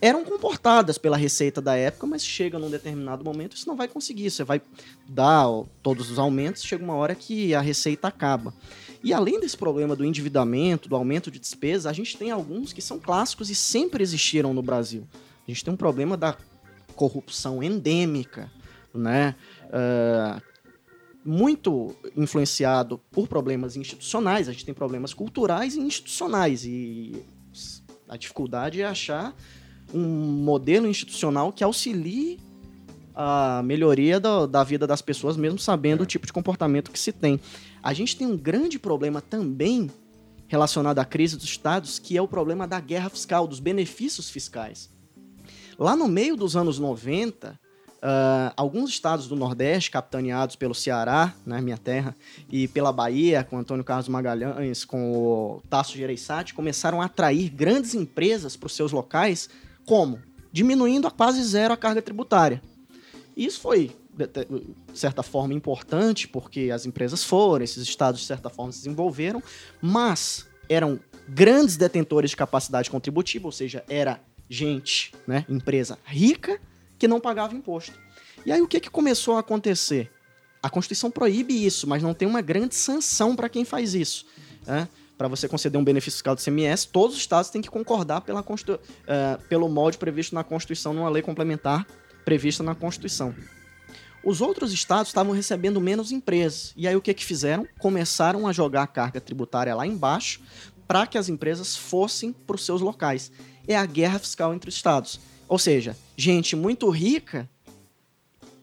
eram comportadas pela receita da época, mas chega num determinado momento você não vai conseguir. Você vai dar todos os aumentos, chega uma hora que a receita acaba. E além desse problema do endividamento, do aumento de despesa, a gente tem alguns que são clássicos e sempre existiram no Brasil. A gente tem um problema da corrupção endêmica, né? Uh, muito influenciado por problemas institucionais. A gente tem problemas culturais e institucionais. E a dificuldade é achar um modelo institucional que auxilie a melhoria do, da vida das pessoas, mesmo sabendo é. o tipo de comportamento que se tem. A gente tem um grande problema também relacionado à crise dos estados, que é o problema da guerra fiscal, dos benefícios fiscais. Lá no meio dos anos 90, uh, ah, alguns estados do Nordeste, capitaneados pelo Ceará, né, minha terra, e pela Bahia, com Antônio Carlos Magalhães, com o Tasso Gereissati, começaram a atrair grandes empresas para os seus locais, como? Diminuindo a quase zero a carga tributária. Isso foi de certa forma importante, porque as empresas foram, esses estados de certa forma se desenvolveram, mas eram grandes detentores de capacidade contributiva, ou seja, era gente, né, empresa rica que não pagava imposto. E aí o que, que começou a acontecer? A Constituição proíbe isso, mas não tem uma grande sanção para quem faz isso. Né? Para você conceder um benefício fiscal do CMS, todos os estados têm que concordar pela Constitu... uh, pelo molde previsto na Constituição, numa lei complementar prevista na Constituição. Os outros estados estavam recebendo menos empresas. E aí o que, que fizeram? Começaram a jogar a carga tributária lá embaixo para que as empresas fossem para os seus locais. É a guerra fiscal entre os estados. Ou seja, gente muito rica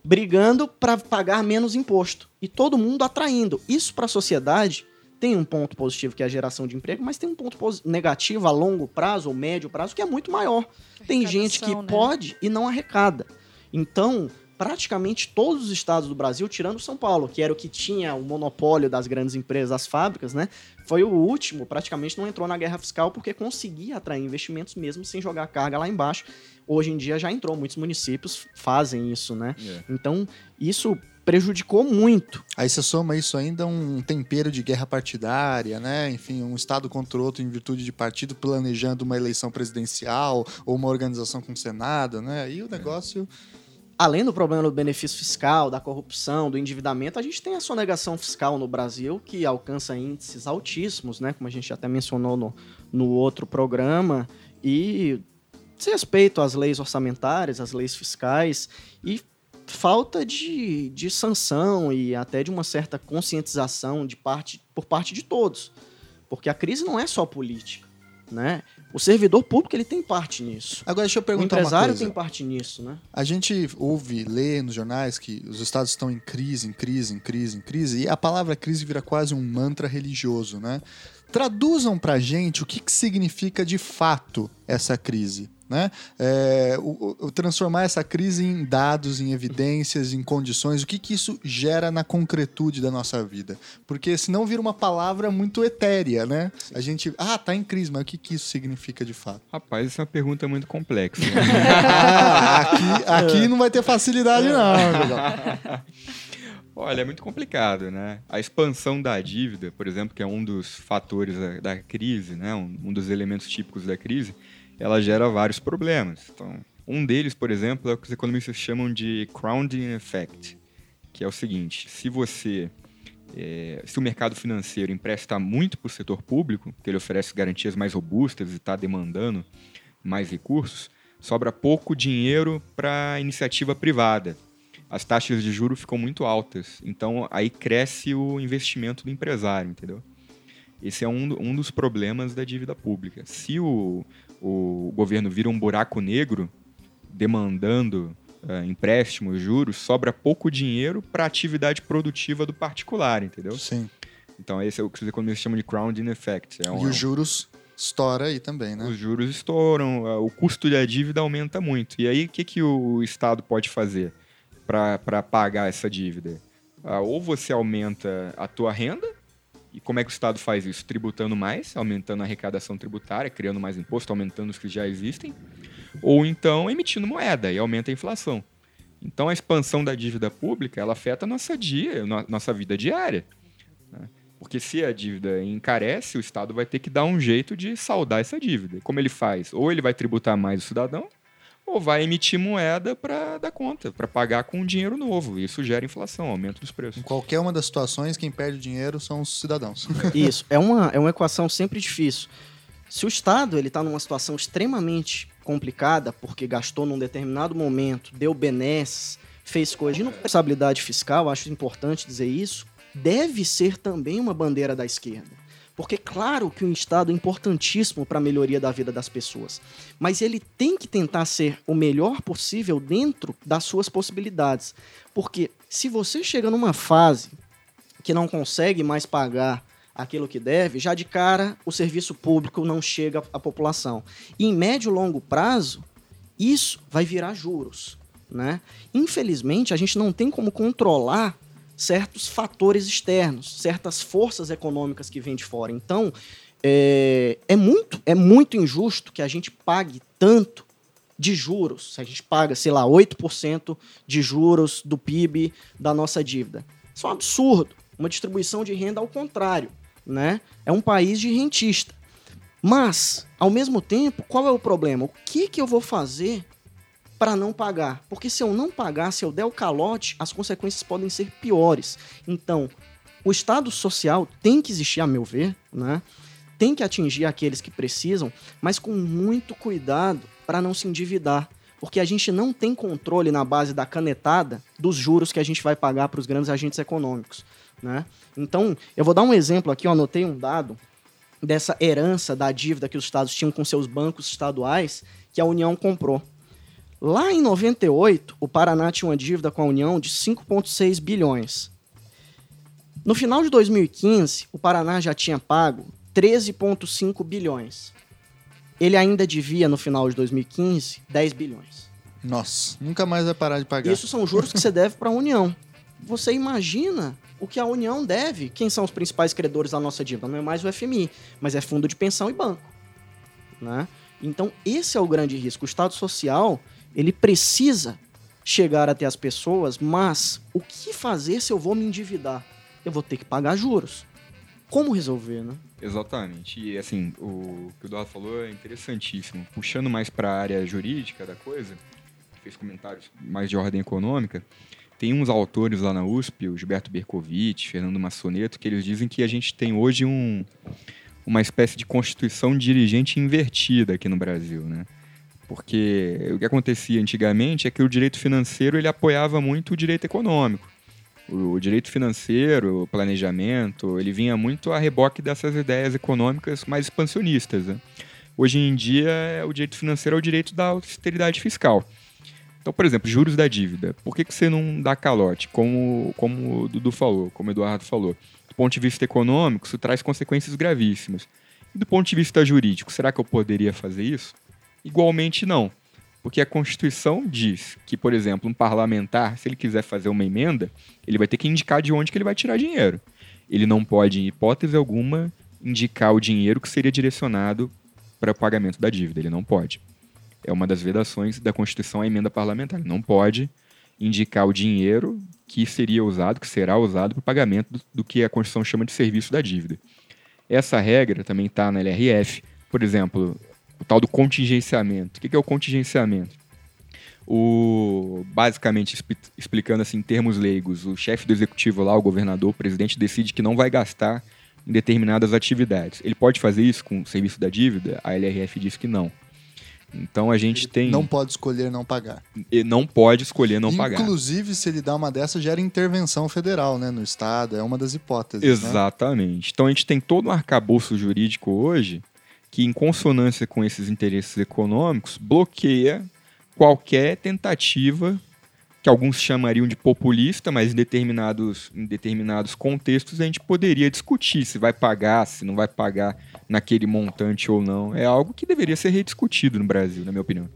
brigando para pagar menos imposto e todo mundo atraindo. Isso para a sociedade tem um ponto positivo que é a geração de emprego, mas tem um ponto negativo a longo prazo ou médio prazo que é muito maior. Tem gente que né? pode e não arrecada. Então, praticamente todos os estados do Brasil, tirando São Paulo, que era o que tinha o monopólio das grandes empresas, das fábricas, né? Foi o último, praticamente não entrou na guerra fiscal porque conseguia atrair investimentos mesmo sem jogar carga lá embaixo. Hoje em dia já entrou, muitos municípios fazem isso, né? Yeah. É. Então, isso prejudicou muito. Aí você soma isso ainda um tempero de guerra partidária, né? Enfim, um estado contra o outro em virtude de partido planejando uma eleição presidencial ou uma organização com o Senado, né? Aí o negócio é além do problema do benefício fiscal, da corrupção, do endividamento, a gente tem a sonegação fiscal no Brasil, que alcança índices altíssimos, né? Como a gente até mencionou no, no outro programa. E respeito às leis orçamentárias, às leis fiscais, e falta de, de sanção e até de uma certa conscientização de parte, por parte de todos. Porque a crise não é só política, né? O servidor público ele tem parte nisso. Agora deixa eu perguntar O empresário tem parte nisso, né? A gente ouve, lê nos jornais que os estados estão em crise, em crise, em crise, em crise, e a palavra crise vira quase um mantra religioso, né? Traduzam pra gente o que, que significa de fato essa crise né? É, o, o, transformar essa crise em dados, em evidências, em condições, o que, que isso gera na concretude da nossa vida? Porque senão vira uma palavra muito etérea, né? A gente, ah, tá em crise, mas o que, que isso significa de fato? Rapaz, isso é uma pergunta muito complexa. Né? ah, aqui, aqui não vai ter facilidade, não. Olha, é muito complicado, né? A expansão da dívida, por exemplo, que é um dos fatores da, da crise, né? Um, um dos elementos típicos da crise, ela gera vários problemas. Então, um deles, por exemplo, é o que os economistas chamam de crowding effect, que é o seguinte: se você é, se o mercado financeiro empresta muito para o setor público, que ele oferece garantias mais robustas e está demandando mais recursos, sobra pouco dinheiro para iniciativa privada. As taxas de juro ficam muito altas, então aí cresce o investimento do empresário, entendeu? Esse é um, um dos problemas da dívida pública. Se o, o governo vira um buraco negro, demandando uh, empréstimos, juros, sobra pouco dinheiro para a atividade produtiva do particular, entendeu? Sim. Então esse é o que os economistas chamam de crowding effect. É um, e os juros estoura aí também, né? Os juros estouram, a- o custo da dívida aumenta muito. E aí, o que, que o Estado pode fazer para pagar essa dívida? Ah, ou você aumenta a tua renda, e como é que o Estado faz isso? Tributando mais, aumentando a arrecadação tributária, criando mais imposto, aumentando os que já existem, ou então emitindo moeda e aumenta a inflação. Então, a expansão da dívida pública, ela afeta a nossa, dia, no- nossa vida diária. né? Porque se a dívida encarece, o Estado vai ter que dar um jeito de saldar essa dívida. Como ele faz? Ou ele vai tributar mais o cidadão, ou vai emitir moeda para dar conta, para pagar com dinheiro novo. Isso gera inflação, aumento dos preços. Em qualquer uma das situações, quem perde dinheiro são os cidadãos. Isso, é uma, é uma equação sempre difícil. Se o Estado ele está numa situação extremamente complicada, porque gastou num determinado momento, deu benesses, fez coisas de responsabilidade fiscal, acho importante dizer isso, deve ser também uma bandeira da esquerda. Porque claro que o Estado é importantíssimo para a melhoria da vida das pessoas, mas ele tem que tentar ser o melhor possível dentro das suas possibilidades. Porque se você chega numa fase que não consegue mais pagar aquilo que deve, já de cara o serviço público não chega à população. E em médio e longo prazo, isso vai virar juros. Né? Infelizmente, a gente não tem como controlar certos fatores externos, certas forças econômicas que vêm de fora. Então, é, é muito, é muito injusto que a gente pague tanto de juros. A gente paga, sei lá, 8% de juros do PIB da nossa dívida. Isso é um absurdo. Uma distribuição de renda ao contrário. Né? É um país de rentista. Mas, ao mesmo tempo, qual é o problema? O que, que eu vou fazer para não pagar? Porque se eu não pagar, se eu der o calote, as consequências podem ser piores. Então, o Estado social tem que existir, a meu ver, né? tem que atingir aqueles que precisam, mas com muito cuidado para não se endividar. Porque a gente não tem controle na base da canetada dos juros que a gente vai pagar para os grandes agentes econômicos. Né? Então, eu vou dar um exemplo aqui, eu anotei um dado dessa herança da dívida que os estados tinham com seus bancos estaduais que a União comprou. Lá em 98, o Paraná tinha uma dívida com a União de 5,6 bilhões. No final de 2015, o Paraná já tinha pago 13,5 bilhões. Ele ainda devia, no final de 2015, 10 bilhões. Nossa, nunca mais vai parar de pagar. Isso são juros que você deve para a União. Você imagina o que a União deve? Quem são os principais credores da nossa dívida? Não é mais o FMI, mas é fundo de pensão e banco. Né? Então, esse é o grande risco. O Estado Social, ele precisa chegar até as pessoas, mas o que fazer se eu vou me endividar? Eu vou ter que pagar juros. Como resolver, né? Exatamente. E assim, o que o Eduardo falou é interessantíssimo. Puxando mais para a área jurídica da coisa, fez comentários mais de ordem econômica, tem uns autores lá na USP, o Gilberto Bercovitch, Fernando Massoneto, que eles dizem que a gente tem hoje um, uma espécie de constituição dirigente invertida aqui no Brasil, né? Porque o que acontecia antigamente é que o direito financeiro ele apoiava muito o direito econômico. O, direito financeiro, o planejamento, ele vinha muito a reboque dessas ideias econômicas mais expansionistas. Né? Hoje em dia, o direito financeiro é o direito da austeridade fiscal. Então, por exemplo, juros da dívida. Por que, que você não dá calote? Como, como o Dudu falou, como o Eduardo falou. Do ponto de vista econômico, isso traz consequências gravíssimas. E do ponto de vista jurídico, será que eu poderia fazer isso? Igualmente não. Porque a Constituição diz que, por exemplo, um parlamentar, se ele quiser fazer uma emenda, ele vai ter que indicar de onde que ele vai tirar dinheiro. Ele não pode, em hipótese alguma, indicar o dinheiro que seria direcionado para o pagamento da dívida. Ele não pode. É uma das vedações da Constituição a emenda parlamentar. Ele não pode indicar o dinheiro que seria usado, que será usado para o pagamento do, do que a Constituição chama de serviço da dívida. Essa regra também está na LRF. Por exemplo, o tal do contingenciamento. O que é o contingenciamento? O, basicamente, expli- explicando assim, em termos leigos, o chefe do executivo lá, o governador, o presidente, decide que não vai gastar em determinadas atividades. Ele pode fazer isso com o serviço da dívida? A LRF diz que não. Então a gente tem. Não pode escolher não pagar. e não pode escolher não pagar. Inclusive, se ele dá uma dessa, gera intervenção federal, né? No Estado. É uma das hipóteses. né? Exatamente. Então a gente tem todo um arcabouço jurídico hoje que, em consonância com esses interesses econômicos, bloqueia qualquer tentativa que alguns chamariam de populista, mas em determinados, em determinados contextos a gente poderia discutir se vai pagar, se não vai pagar naquele montante ou não. É algo que deveria ser rediscutido no Brasil, na minha opinião.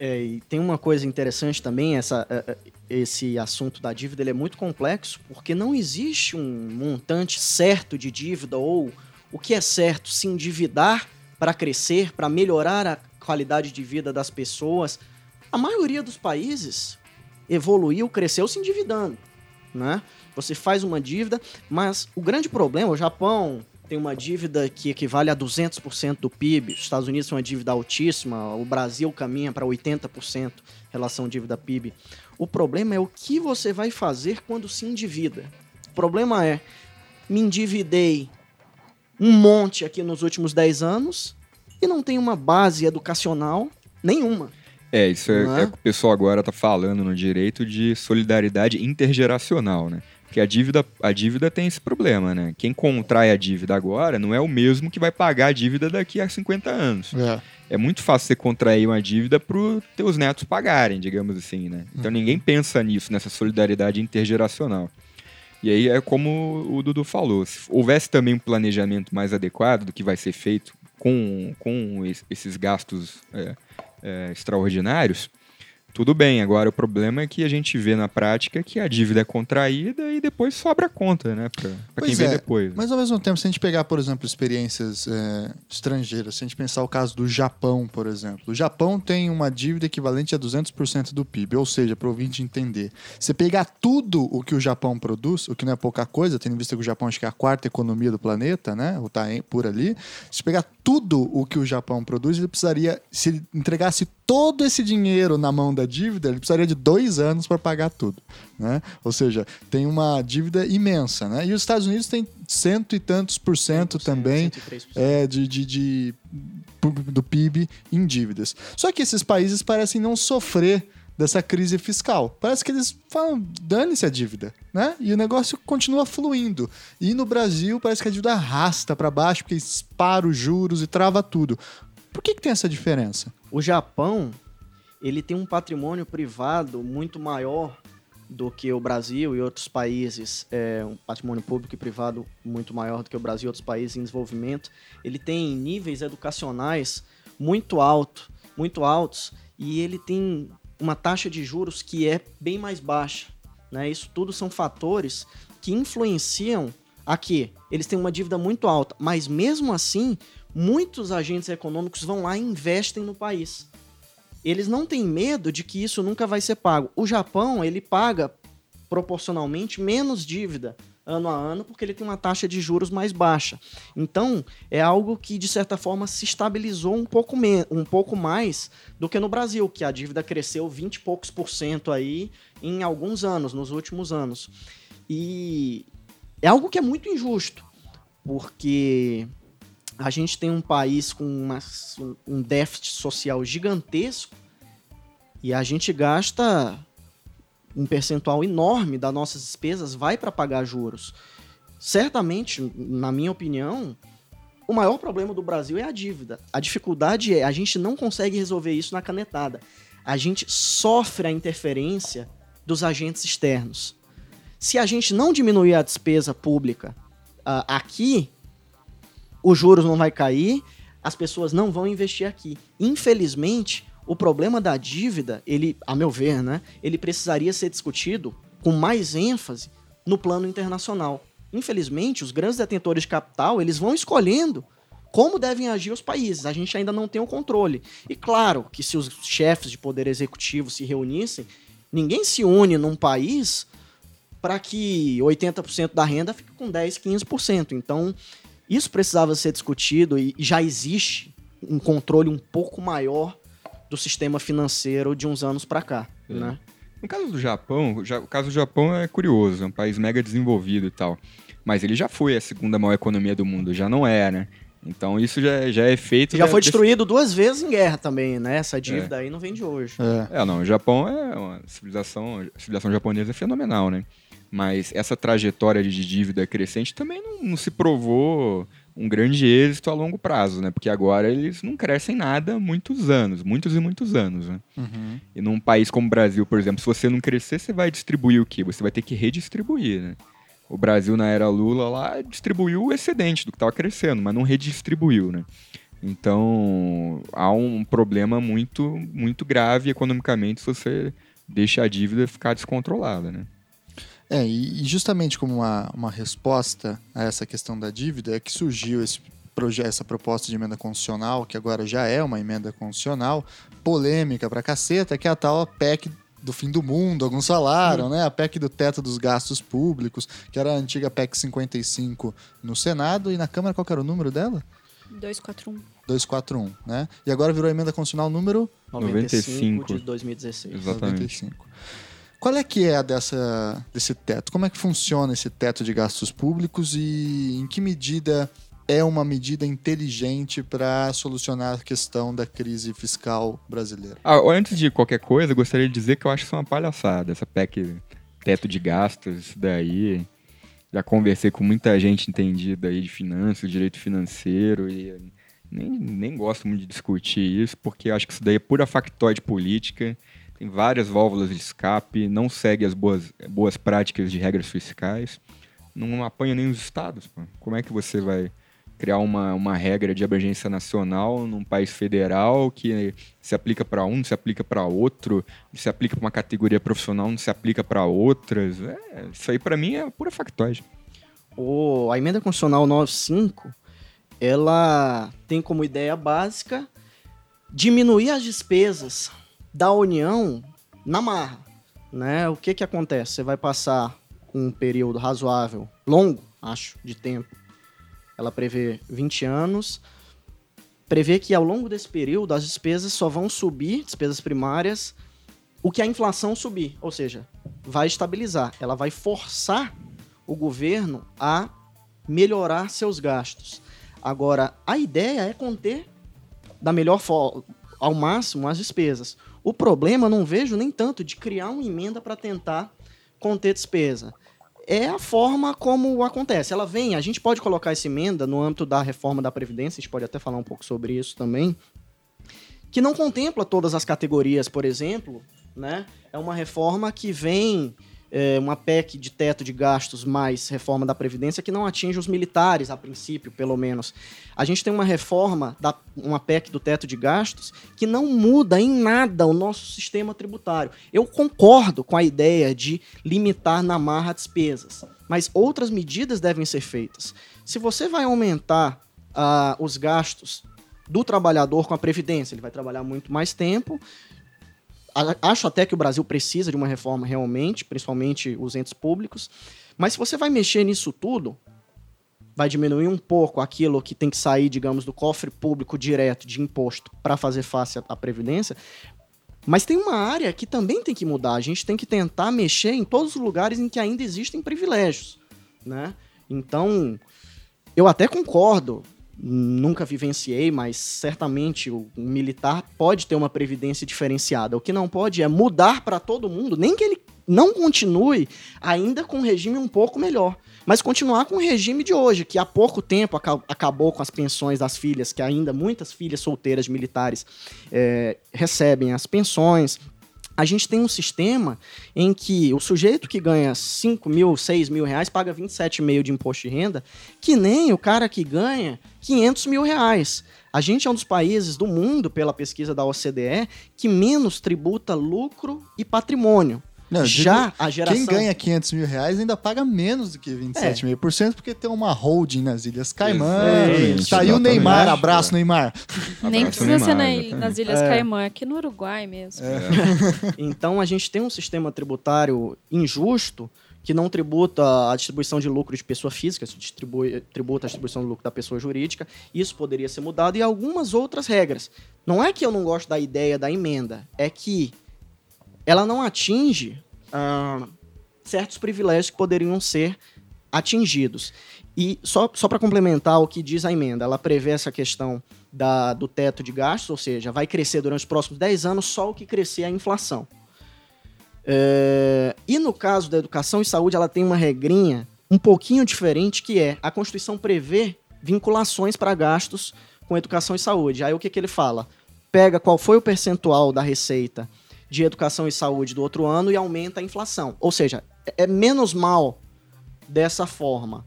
É, e tem uma coisa interessante também, essa, é, é, esse assunto da dívida ele é muito complexo, porque não existe um montante certo de dívida ou o que é certo, se endividar para crescer, para melhorar a qualidade de vida das pessoas. A maioria dos países evoluiu, cresceu se endividando, né? Você faz uma dívida, mas o grande problema, o Japão tem uma dívida que equivale a 200% do PIB, os Estados Unidos tem uma dívida altíssima, o Brasil caminha para 80% relação dívida-PIB. O problema é o que você vai fazer quando se endivida. O problema é, me endividei um monte aqui nos últimos 10 anos e não tem uma base educacional nenhuma. É, isso é, é? é que o pessoal agora tá falando no direito de solidariedade intergeracional, né? Porque a dívida, a dívida tem esse problema, né? Quem contrai a dívida agora não é o mesmo que vai pagar a dívida daqui a 50 anos. É. É muito fácil você contrair uma dívida para os teus netos pagarem, digamos assim, né? Então ninguém pensa nisso, nessa solidariedade intergeracional. E aí é como o Dudu falou, se houvesse também um planejamento mais adequado do que vai ser feito com, com es- esses gastos é, é, extraordinários, tudo bem. Agora o problema é que a gente vê na prática que a dívida é contraída e depois sobra a conta, né? Para quem Pois vê é, depois. Mas ao mesmo tempo, se a gente pegar, por exemplo, experiências é, estrangeiras, se a gente pensar o caso do Japão, por exemplo. O Japão tem uma dívida equivalente a 200% do PIB, ou seja, para o ouvinte entender. Você pegar tudo o que o Japão produz, o que não é pouca coisa, tendo em vista que o Japão acho que é a quarta economia do planeta, né? Ou tá por ali. Se pegar tudo o que o Japão produz, ele precisaria, se ele entregasse todo esse dinheiro na mão da dívida, ele precisaria de dois anos para pagar tudo. Né? Ou seja, tem uma dívida imensa. Né? E os Estados Unidos têm cento e tantos por cento também 103%. é, de, de, de- do PIB em dívidas. Só que esses países parecem não sofrer dessa crise fiscal. Parece que eles falam, dane-se a dívida, né? E o negócio continua fluindo. E no Brasil parece que a dívida arrasta para baixo, porque dispara os juros e trava tudo. Por que, que tem essa diferença? O Japão, ele tem um patrimônio privado muito maior do que o Brasil e outros países, é, um patrimônio público e privado muito maior do que o Brasil e outros países em desenvolvimento. Ele tem níveis educacionais muito alto, muito altos e ele tem uma taxa de juros que é bem mais baixa. Né? Isso tudo são fatores que influenciam aqui. Eles têm uma dívida muito alta, mas mesmo assim, muitos agentes econômicos vão lá e investem no país. Eles não têm medo de que isso nunca vai ser pago. O Japão, ele paga proporcionalmente menos dívida ano a ano porque ele tem uma taxa de juros mais baixa. Então, é algo que de certa forma se estabilizou um pouco, um pouco mais do que no Brasil, que a dívida cresceu 20 e poucos por cento aí em alguns anos, nos últimos anos. E é algo que é muito injusto, porque a gente tem um país com uma- um déficit social gigantesco e a gente gasta um percentual enorme das nossas despesas vai para pagar juros. Certamente, na minha opinião, o maior problema do Brasil é a dívida. A dificuldade é a gente não consegue resolver isso na canetada. A gente sofre a interferência dos agentes externos. Se a gente não diminuir a despesa pública ah, aqui, os juros não vai cair, as pessoas não vão investir aqui. Infelizmente, o problema da dívida, ele, a meu ver, né, ele precisaria ser discutido com mais ênfase no plano internacional. Infelizmente, os grandes detentores de capital, eles vão escolhendo como devem agir os países. A gente ainda não tem o controle. E claro que se os chefes de poder executivo se reunissem, ninguém se une num país para que 80% da renda fique com 10, 15%. Então, isso precisava ser discutido e já existe um controle um pouco maior do sistema financeiro de uns anos para cá, É. né? No caso do Japão, já- o caso do Japão é curioso, é um país mega desenvolvido e tal. Mas ele já foi a segunda maior economia do mundo, já não é, né? Então isso já, já é feito. Já da- foi desse- destruído duas vezes em guerra também, né? Essa dívida aí não vem de hoje. É. É, não, o Japão é uma civilização, a civilização japonesa é fenomenal, né? Mas essa trajetória de dívida crescente também não, não se provou um grande êxito a longo prazo, né? Porque agora eles não crescem nada há muitos anos, muitos e muitos anos, né? Uhum. E num país como o Brasil, por exemplo, se você não crescer, você vai distribuir o quê? Você vai ter que redistribuir, né? O Brasil, na era Lula, lá, distribuiu o excedente do que estava crescendo, mas não redistribuiu, né? Então, há um problema muito, muito grave economicamente se você deixa a dívida ficar descontrolada, né? É, e justamente como uma, uma resposta a essa questão da dívida é que surgiu esse proje- essa proposta de emenda constitucional, que agora já é uma emenda constitucional, polêmica pra caceta, que é a tal PEC do fim do mundo, alguns falaram, né? A PEC do teto dos gastos públicos, que era a antiga PEC 55 no Senado, e na Câmara qual era o número dela? 241. 241, né? E agora virou a emenda constitucional número 95 95. de 2016. Exatamente. 95. Qual é que é a dessa, desse teto? Como é que funciona esse teto de gastos públicos e em que medida é uma medida inteligente para solucionar a questão da crise fiscal brasileira? Ah, antes de qualquer coisa, eu gostaria de dizer que eu acho isso uma palhaçada, essa PEC teto de gastos, isso daí. Já conversei com muita gente entendida aí de finanças, direito financeiro, e nem, nem gosto muito de discutir isso, porque acho que isso daí é pura factóide política, tem várias válvulas de escape, não segue as boas, boas práticas de regras fiscais, não apanha nem os estados. pô. Como é que você vai criar uma, uma regra de abrangência nacional num país federal que se aplica para um, não se aplica para outro, se aplica para uma categoria profissional, não se aplica para outras. É, isso aí para mim é pura factóide. O, a emenda constitucional 95, ela tem como ideia básica diminuir as despesas da União na marra. Né? O que, que acontece? Você vai passar um período razoável, longo, acho, de tempo. Ela prevê 20 anos. Prevê que ao longo desse período as despesas só vão subir, despesas primárias, o que a inflação subir. Ou seja, vai estabilizar. Ela vai forçar o governo a melhorar seus gastos. Agora, a ideia é conter da melhor forma, ao máximo, as despesas. O problema, não vejo nem tanto de criar uma emenda para tentar conter despesa. É a forma como acontece. Ela vem, a gente pode colocar essa emenda no âmbito da reforma da Previdência, a gente pode até falar um pouco sobre isso também, que não contempla todas as categorias, por exemplo, né? É uma reforma que vem é, uma PEC de teto de gastos mais reforma da Previdência que não atinge os militares, a princípio, pelo menos. A gente tem uma reforma, da, uma PEC do teto de gastos, que não muda em nada o nosso sistema tributário. Eu concordo com a ideia de limitar na marra despesas, mas outras medidas devem ser feitas. Se você vai aumentar ah, os gastos do trabalhador com a Previdência, ele vai trabalhar muito mais tempo, acho até que o Brasil precisa de uma reforma realmente, principalmente os entes públicos. Mas se você vai mexer nisso tudo, vai diminuir um pouco aquilo que tem que sair, digamos, do cofre público direto de imposto para fazer face à- previdência. Mas tem uma área que também tem que mudar. A gente tem que tentar mexer em todos os lugares em que ainda existem privilégios, né? Então, eu até concordo, nunca vivenciei, mas certamente o militar pode ter uma previdência diferenciada. O que não pode é mudar para todo mundo, nem que ele não continue ainda com um regime um pouco melhor, mas continuar com o regime de hoje, que há pouco tempo aca- acabou com as pensões das filhas, que ainda muitas filhas solteiras militares eh, recebem as pensões. A gente tem um sistema em que o sujeito que ganha 5 mil, 6 mil reais paga 27,5 de imposto de renda, que nem o cara que ganha 500 mil reais. A gente é um dos países do mundo, pela pesquisa da OCDE, que menos tributa lucro e patrimônio. Não, eu digo, Já a geração... Quem ganha 500 mil reais ainda paga menos do que 27,5% porque tem uma holding nas Ilhas Caimã. Exatamente, Tá aí o. Neymar, abraço Neymar. Nem Abraço, precisa ser Neymar, na- exatamente. nas Ilhas Caimã, é aqui no Uruguai mesmo. Então a gente tem um sistema tributário injusto que não tributa a distribuição de lucro de pessoa física, se distribui, tributa a distribuição de lucro da pessoa jurídica. Isso poderia ser mudado e algumas outras regras. Não é que eu não gosto da ideia da emenda, é que ela não atinge certos privilégios que poderiam ser atingidos. E só, só para complementar o que diz a emenda, ela prevê essa questão da, do teto de gastos, ou seja, vai crescer durante os próximos 10 anos só o que crescer a inflação. É, e no caso da educação e saúde, ela tem uma regrinha um pouquinho diferente, que é a Constituição prevê vinculações para gastos com educação e saúde. Aí o que, que ele fala? Pega qual foi o percentual da receita de educação e saúde do outro ano e aumenta a inflação. Ou seja, é, menos mal dessa forma,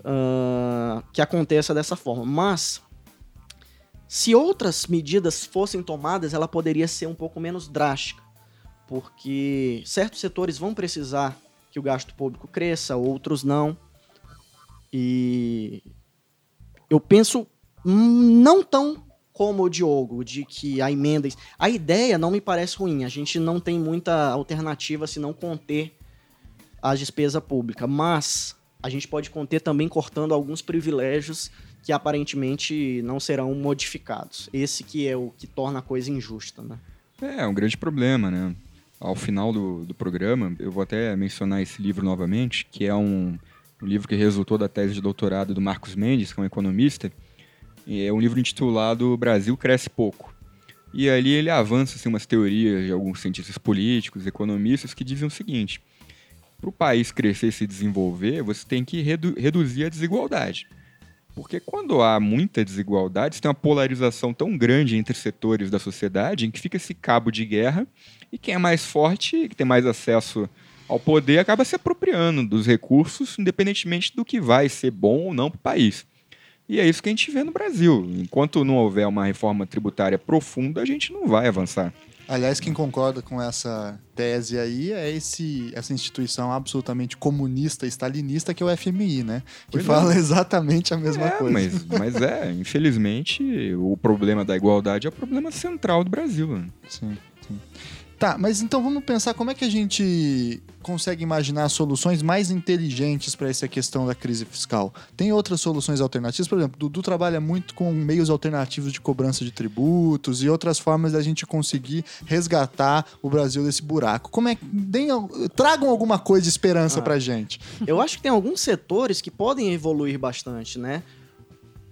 uh, que aconteça dessa forma. Mas, se outras medidas fossem tomadas, ela poderia ser um pouco menos drástica, porque certos setores vão precisar que o gasto público cresça, outros não. E eu penso não tão como o Diogo, de que a emenda. A ideia não me parece ruim. A gente não tem muita alternativa se não conter a despesa pública. Mas a gente pode conter também cortando alguns privilégios que aparentemente não serão modificados. Esse que é o que torna a coisa injusta, né? É, é um grande problema, né? Ao final do, do programa, eu vou até mencionar esse livro novamente, que é um, um livro que resultou da tese de doutorado do Marcos Mendes, que é um economista, é um livro intitulado Brasil Cresce Pouco. E ali ele avança assim, umas teorias de alguns cientistas políticos, economistas, que dizem o seguinte: para o país crescer e se desenvolver, você tem que redu reduzir a desigualdade. Porque quando há muita desigualdade, você tem uma polarização tão grande entre setores da sociedade em que fica esse cabo de guerra e quem é mais forte, que tem mais acesso ao poder, acaba se apropriando dos recursos, independentemente do que vai ser bom ou não para o país. E é isso que a gente vê no Brasil. Enquanto não houver uma reforma tributária profunda, a gente não vai avançar. Aliás, quem concorda com essa tese aí é esse, essa instituição absolutamente comunista, stalinista, que é o FMI, né? Que pois fala é. exatamente a mesma é, coisa. Mas, mas é, infelizmente, o problema da igualdade é o problema central do Brasil. Né? Sim, sim. Tá, mas então vamos pensar como é que a gente consegue imaginar soluções mais inteligentes para essa questão da crise fiscal. Tem outras soluções alternativas? Por exemplo, Dudu trabalha muito com meios alternativos de cobrança de tributos e outras formas da gente conseguir resgatar o Brasil desse buraco. Como é que tragam alguma coisa de esperança ah, para gente? Eu acho que tem alguns setores que podem evoluir bastante, né?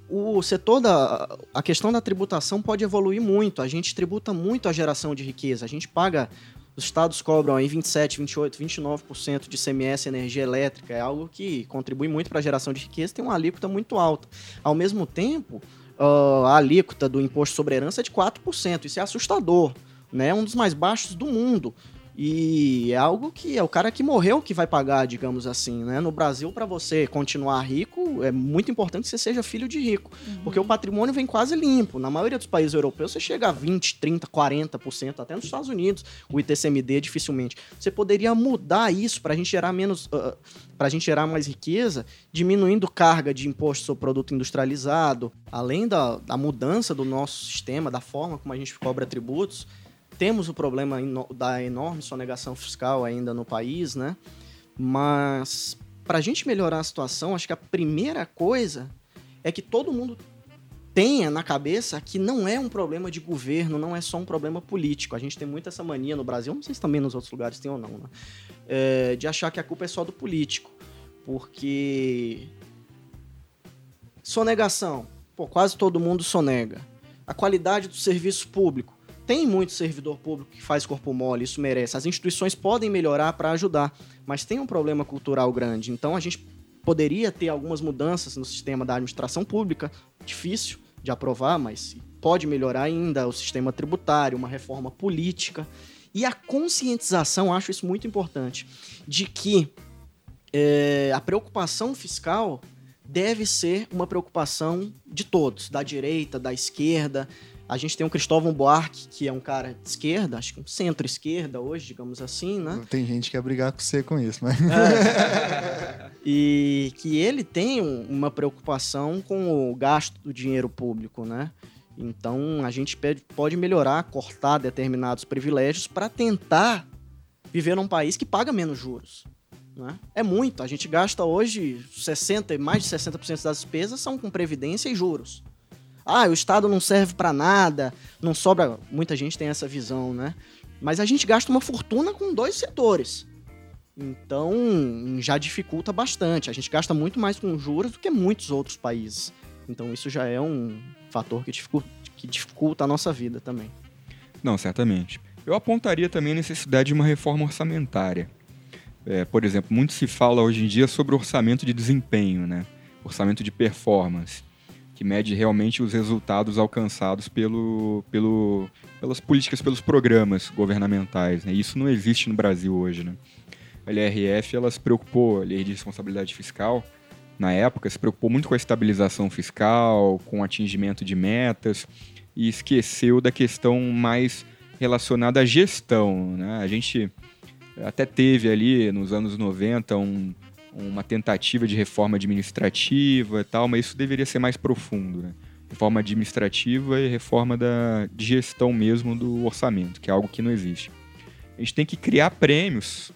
O setor da. A questão da tributação pode evoluir muito. A gente tributa muito a geração de riqueza. A gente paga. Os estados cobram aí 27, 28, 29% de CMS energia elétrica. É algo que contribui muito para a geração de riqueza tem uma alíquota muito alta. Ao mesmo tempo, uh, a alíquota do imposto sobre herança é de 4%. Isso é assustador. Né? É um dos mais baixos do mundo. E é algo que é o cara que morreu que vai pagar, digamos assim, né? No Brasil, para você continuar rico, é muito importante que você seja filho de rico, uhum. porque o patrimônio vem quase limpo. Na maioria dos países europeus, você chega a 20, 30, 40%, até nos Estados Unidos, o ITCMD dificilmente. Você poderia mudar isso para a gente gerar menos, uh, para a gente gerar mais riqueza, diminuindo carga de imposto sobre produto industrializado, além da, da mudança do nosso sistema, da forma como a gente cobra tributos temos o problema da enorme sonegação fiscal ainda no país, né? Mas para a gente melhorar a situação, acho que a primeira coisa é que todo mundo tenha na cabeça que não é um problema de governo, não é só um problema político. A gente tem muito essa mania no Brasil, não sei se também nos outros lugares tem ou não, né? É, de achar que a culpa é só do político. Porque sonegação, pô, quase todo mundo sonega. A qualidade do serviço público tem muito servidor público que faz corpo mole, isso merece. As instituições podem melhorar para ajudar, mas tem um problema cultural grande. Então a gente poderia ter algumas mudanças no sistema da administração pública, difícil de aprovar, mas pode melhorar ainda o sistema tributário, uma reforma política. E a conscientização, acho isso muito importante, de que é, a preocupação fiscal deve ser uma preocupação de todos, da direita, da esquerda, a gente tem o Cristóvão Buarque, que é um cara de esquerda, acho que um centro-esquerda hoje, digamos assim, né? Tem gente que quer brigar com você com isso, mas... É. e que ele tem uma preocupação com o gasto do dinheiro público, né? Então, a gente pode melhorar, cortar determinados privilégios para tentar viver num país que paga menos juros. Né? É muito. A gente gasta hoje 60, mais de 60% das despesas são com previdência e juros ah, o Estado não serve para nada, não sobra. Muita gente tem essa visão, né? Mas a gente gasta uma fortuna com dois setores. Então, já dificulta bastante. A gente gasta muito mais com juros do que muitos outros países. Então, isso já é um fator que dificulta, que dificulta a nossa vida também. Não, certamente. Eu apontaria também a necessidade de uma reforma orçamentária. É, por exemplo, muito se fala hoje em dia sobre orçamento de desempenho, né? orçamento de performance. Que mede realmente os resultados alcançados pelo, pelo, pelas políticas, pelos programas governamentais. Né? Isso não existe no Brasil hoje. Né? A LRF ela se preocupou, a Lei de Responsabilidade Fiscal, na época, se preocupou muito com a estabilização fiscal, com o atingimento de metas e esqueceu da questão mais relacionada à gestão. Né? A gente até teve ali nos anos 90 um, uma tentativa de reforma administrativa e tal, mas isso deveria ser mais profundo. Né? Reforma administrativa e reforma da, de gestão mesmo do orçamento, que é algo que não existe. A gente tem que criar prêmios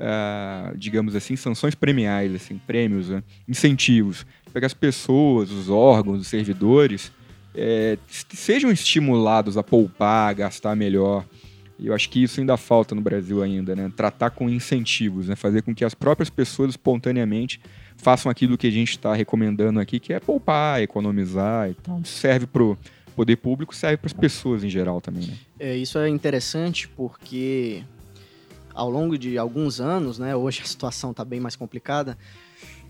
uh, digamos assim, sanções premiais, assim, prêmios, né? incentivos, para que as pessoas, os órgãos, os servidores é, sejam estimulados a poupar, a gastar melhor. E eu acho que isso ainda falta no Brasil ainda, né? Tratar com incentivos, né? Fazer com que as próprias pessoas espontaneamente façam aquilo que a gente está recomendando aqui, que é poupar, economizar e tal. Serve para o poder público, serve para as pessoas em geral também, né? É, isso é interessante porque ao longo de alguns anos, né, hoje a situação está bem mais complicada,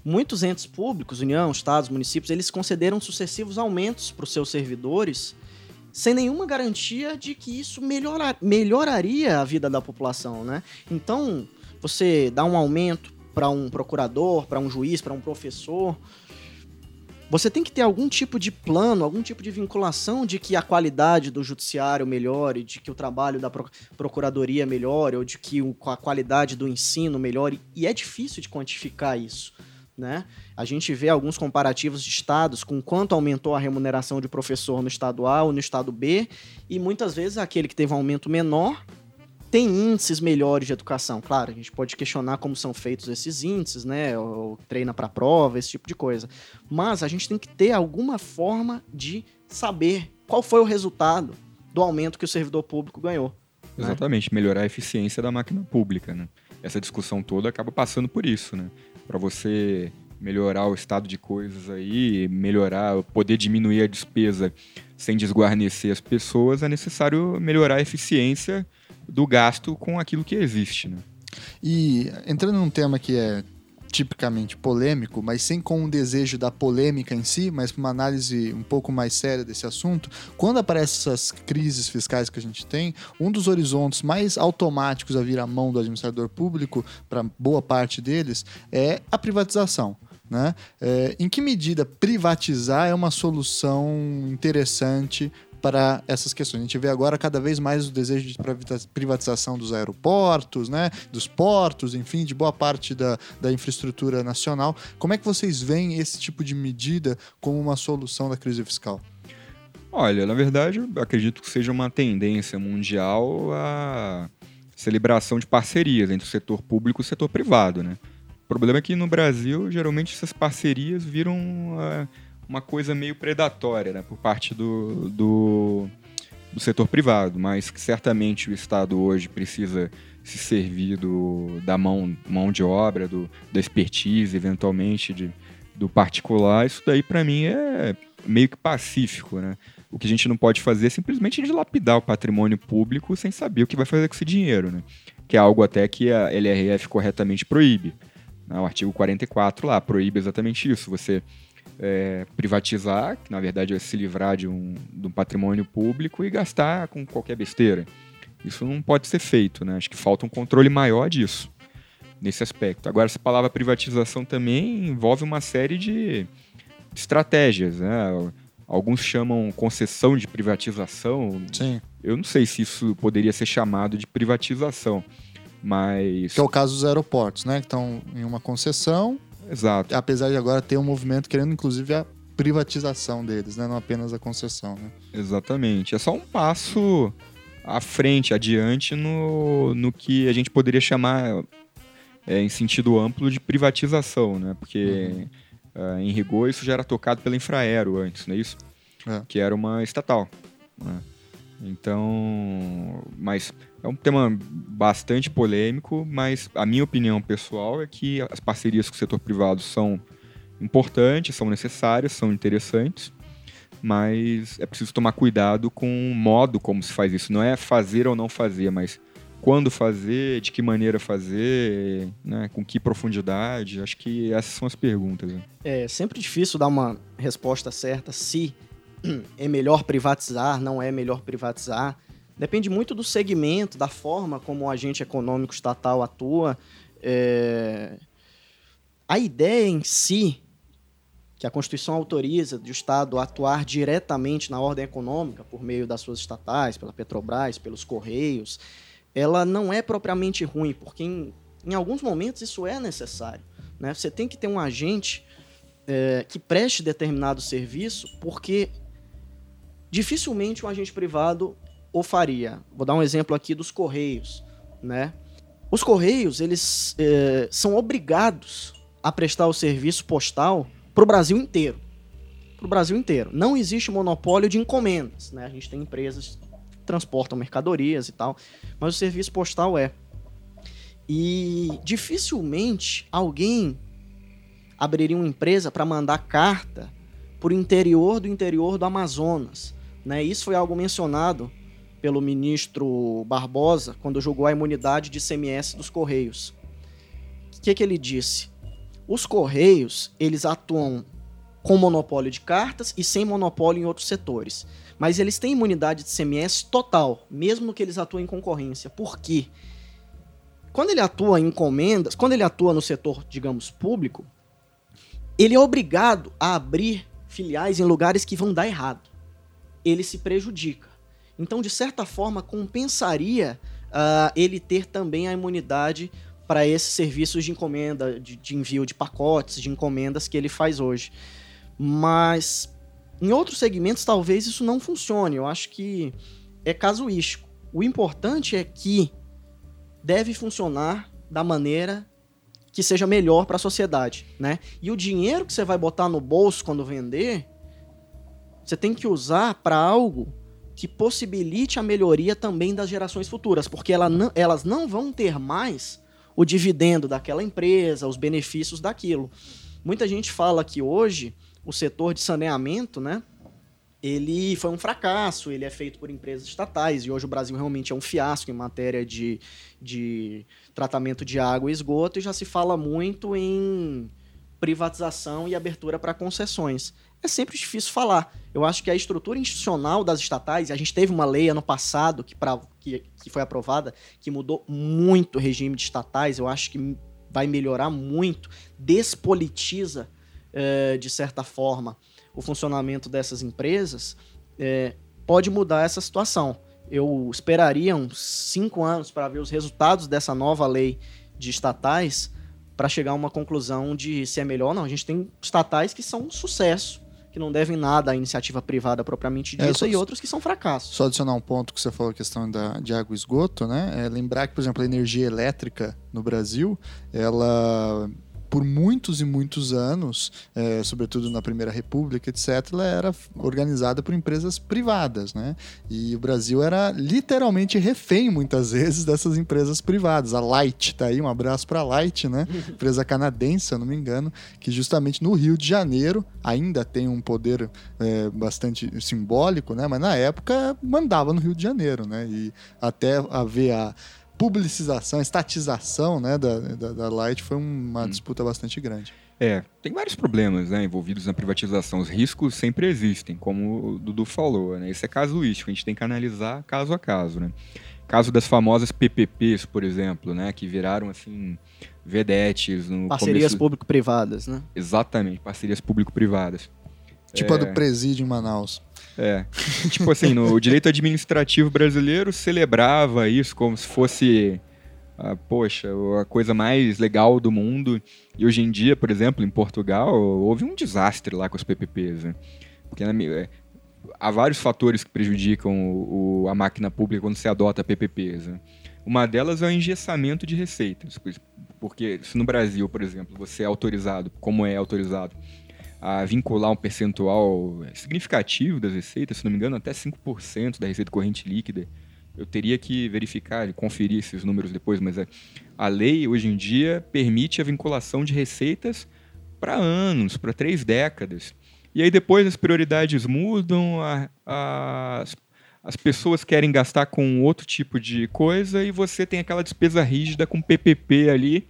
muitos entes públicos, União, Estados, municípios, eles concederam sucessivos aumentos para os seus servidores sem nenhuma garantia de que isso melhorar, melhoraria a vida da população, né? Então, você dá um aumento para um procurador, para um juiz, para um professor, você tem que ter algum tipo de plano, algum tipo de vinculação de que a qualidade do judiciário melhore, de que o trabalho da procuradoria melhore, ou de que a qualidade do ensino melhore. E é difícil de quantificar isso. Né? A gente vê alguns comparativos de estados com quanto aumentou a remuneração de professor no estado A ou no estado B, e muitas vezes aquele que teve um aumento menor tem índices melhores de educação. Claro, a gente pode questionar como são feitos esses índices, né? Ou treina para prova, esse tipo de coisa. Mas a gente tem que ter alguma forma de saber qual foi o resultado do aumento que o servidor público ganhou. Né? Exatamente, né? melhorar a eficiência da máquina pública, né? Essa discussão toda acaba passando por isso, né? Para você melhorar o estado de coisas aí, melhorar, poder diminuir a despesa sem desguarnecer as pessoas, é necessário melhorar a eficiência do gasto com aquilo que existe. Né? E entrando num tema que é tipicamente polêmico, mas sem com o desejo da polêmica em si, mas uma análise um pouco mais séria desse assunto, quando aparecem essas crises fiscais que a gente tem, um dos horizontes mais automáticos a vir à mão do administrador público, para boa parte deles, é a privatização. Né? É, em que medida privatizar é uma solução interessante para essas questões. A gente vê agora cada vez mais o desejo de privatização dos aeroportos, né, dos portos, enfim, de boa parte da, da infraestrutura nacional. Como é que vocês veem esse tipo de medida como uma solução da crise fiscal? Olha, na verdade, acredito que seja uma tendência mundial a celebração de parcerias entre o setor público e o setor privado, né? O problema é que no Brasil, geralmente, essas parcerias viram uh, uma coisa meio predatória né, por parte do, do, do, setor privado, mas que certamente o Estado hoje precisa se servir do, da mão, mão de obra, do, da expertise, eventualmente, de, do particular. Isso daí, para mim, é meio que pacífico. Né? O que a gente não pode fazer é simplesmente dilapidar o patrimônio público sem saber o que vai fazer com esse dinheiro, né? que é algo até que a LRF corretamente proíbe. Né? O artigo 44 lá proíbe exatamente isso. Você é, privatizar, que na verdade é se livrar de um, de um patrimônio público e gastar com qualquer besteira. Isso não pode ser feito, né? Acho que falta um controle maior disso, nesse aspecto. Agora, essa palavra privatização também envolve uma série de estratégias, né? Alguns chamam concessão de privatização. Sim. Eu não sei se isso poderia ser chamado de privatização, mas... Que é o caso dos aeroportos, né? Que estão em uma concessão Exato. Apesar de agora ter um movimento querendo, inclusive, a privatização deles, né? não apenas a concessão. Né? Exatamente. É só um passo à frente, adiante, no, no que a gente poderia chamar, é, em sentido amplo, de privatização, né? Porque, uhum. uh, em rigor, isso já era tocado pela Infraero antes, não é isso? É. Que era uma estatal. Né? Então, mas é um tema bastante polêmico, mas a minha opinião pessoal é que as parcerias com o setor privado são importantes, são necessárias, são interessantes, mas é preciso tomar cuidado com o modo como se faz isso. Não é fazer ou não fazer, mas quando fazer, de que maneira fazer, né, com que profundidade. Acho que essas são as perguntas. Né? É sempre difícil dar uma resposta certa se é melhor privatizar, não é melhor privatizar. Depende muito do segmento, da forma como o agente econômico estatal atua. É... A ideia em si, que a Constituição autoriza do Estado atuar diretamente na ordem econômica, por meio das suas estatais, pela Petrobras, pelos Correios, ela não é propriamente ruim, porque em, em alguns momentos isso é necessário. Né? Você tem que ter um agente é, que preste determinado serviço, porque dificilmente um agente privado o faria. Vou dar um exemplo aqui dos Correios, né? Os Correios, eles é, são obrigados a prestar o serviço postal para o Brasil inteiro. Para o Brasil inteiro. Não existe monopólio de encomendas, né? A gente tem empresas que transportam mercadorias e tal, mas o serviço postal é. E dificilmente alguém abriria uma empresa para mandar carta por interior do interior do Amazonas. Né? Isso foi algo mencionado pelo ministro Barbosa quando julgou a imunidade de CMS dos Correios. O que, que ele disse? Os Correios, eles atuam com monopólio de cartas e sem monopólio em outros setores. Mas eles têm imunidade de CMS total, mesmo que eles atuem em concorrência. Por quê? Quando ele atua em encomendas, quando ele atua no setor, digamos, público, ele é obrigado a abrir filiais em lugares que vão dar errado. Ele se prejudica. Então, de certa forma, compensaria uh, ele ter também a imunidade para esses serviços de encomenda, de, de, envio de pacotes, de encomendas que ele faz hoje. Mas em outros segmentos, talvez isso não funcione. Eu acho que é casuístico. O importante é que deve funcionar da maneira que seja melhor para a sociedade, né? E o dinheiro que você vai botar no bolso quando vender, você tem que usar para algo que possibilite a melhoria também das gerações futuras, porque ela não, elas não vão ter mais o dividendo daquela empresa, os benefícios daquilo. Muita gente fala que hoje o setor de saneamento, né, ele foi um fracasso, ele é feito por empresas estatais e hoje o Brasil realmente é um fiasco em matéria de, de tratamento de água e esgoto e já se fala muito em privatização e abertura para concessões é sempre difícil falar. Eu acho que a estrutura institucional das estatais, a gente teve uma lei ano passado que, pra, que, que foi aprovada, que mudou muito o regime de estatais, eu acho que vai melhorar muito, despolitiza, é, de certa forma, o funcionamento dessas empresas, é, pode mudar essa situação. Eu esperaria uns cinco anos para ver os resultados dessa nova lei de estatais para chegar a uma conclusão de se é melhor ou não. A gente tem estatais que são um sucesso, que não devem nada à iniciativa privada propriamente dita, é, só, e outros que são fracassos. Só adicionar um ponto que você falou, a questão da, de água e esgoto, né? É lembrar que, por exemplo, a energia elétrica no Brasil, ela por muitos e muitos anos, é, sobretudo na Primeira República, etc., ela era organizada por empresas privadas, né? E o Brasil era literalmente refém, muitas vezes, dessas empresas privadas. A Light, tá aí, um abraço para a Light, né? Empresa canadense, se eu não me engano, que justamente no Rio de Janeiro ainda tem um poder é, bastante simbólico, né? Mas na época mandava no Rio de Janeiro, né? E até haver a publicização, estatização né, da, da, da Light foi uma hum. disputa bastante grande. É, tem vários problemas né, envolvidos na privatização. Os riscos sempre existem, como o Dudu falou. Né? Isso é casuístico, a gente tem que analisar caso a caso. Né? Caso das famosas PPPs, por exemplo, né, que viraram assim vedetes no Parcerias começo... público-privadas, né? Exatamente, parcerias público-privadas. Tipo é... a do presídio em Manaus. É. tipo assim, no direito administrativo brasileiro celebrava isso como se fosse, ah, poxa, a coisa mais legal do mundo. E hoje em dia, por exemplo, em Portugal, houve um desastre lá com os PPPs. Né? Porque é, há vários fatores que prejudicam o, o, a máquina pública quando se adota PPPs. Né? Uma delas é o engessamento de receitas. Porque se no Brasil, por exemplo, você é autorizado, como é autorizado, a vincular um percentual significativo das receitas, se não me engano, até 5% da receita corrente líquida. Eu teria que verificar e conferir esses números depois, mas a, a lei hoje em dia permite a vinculação de receitas para anos, para três décadas. E aí depois as prioridades mudam, a, a, as pessoas querem gastar com outro tipo de coisa e você tem aquela despesa rígida com PPP ali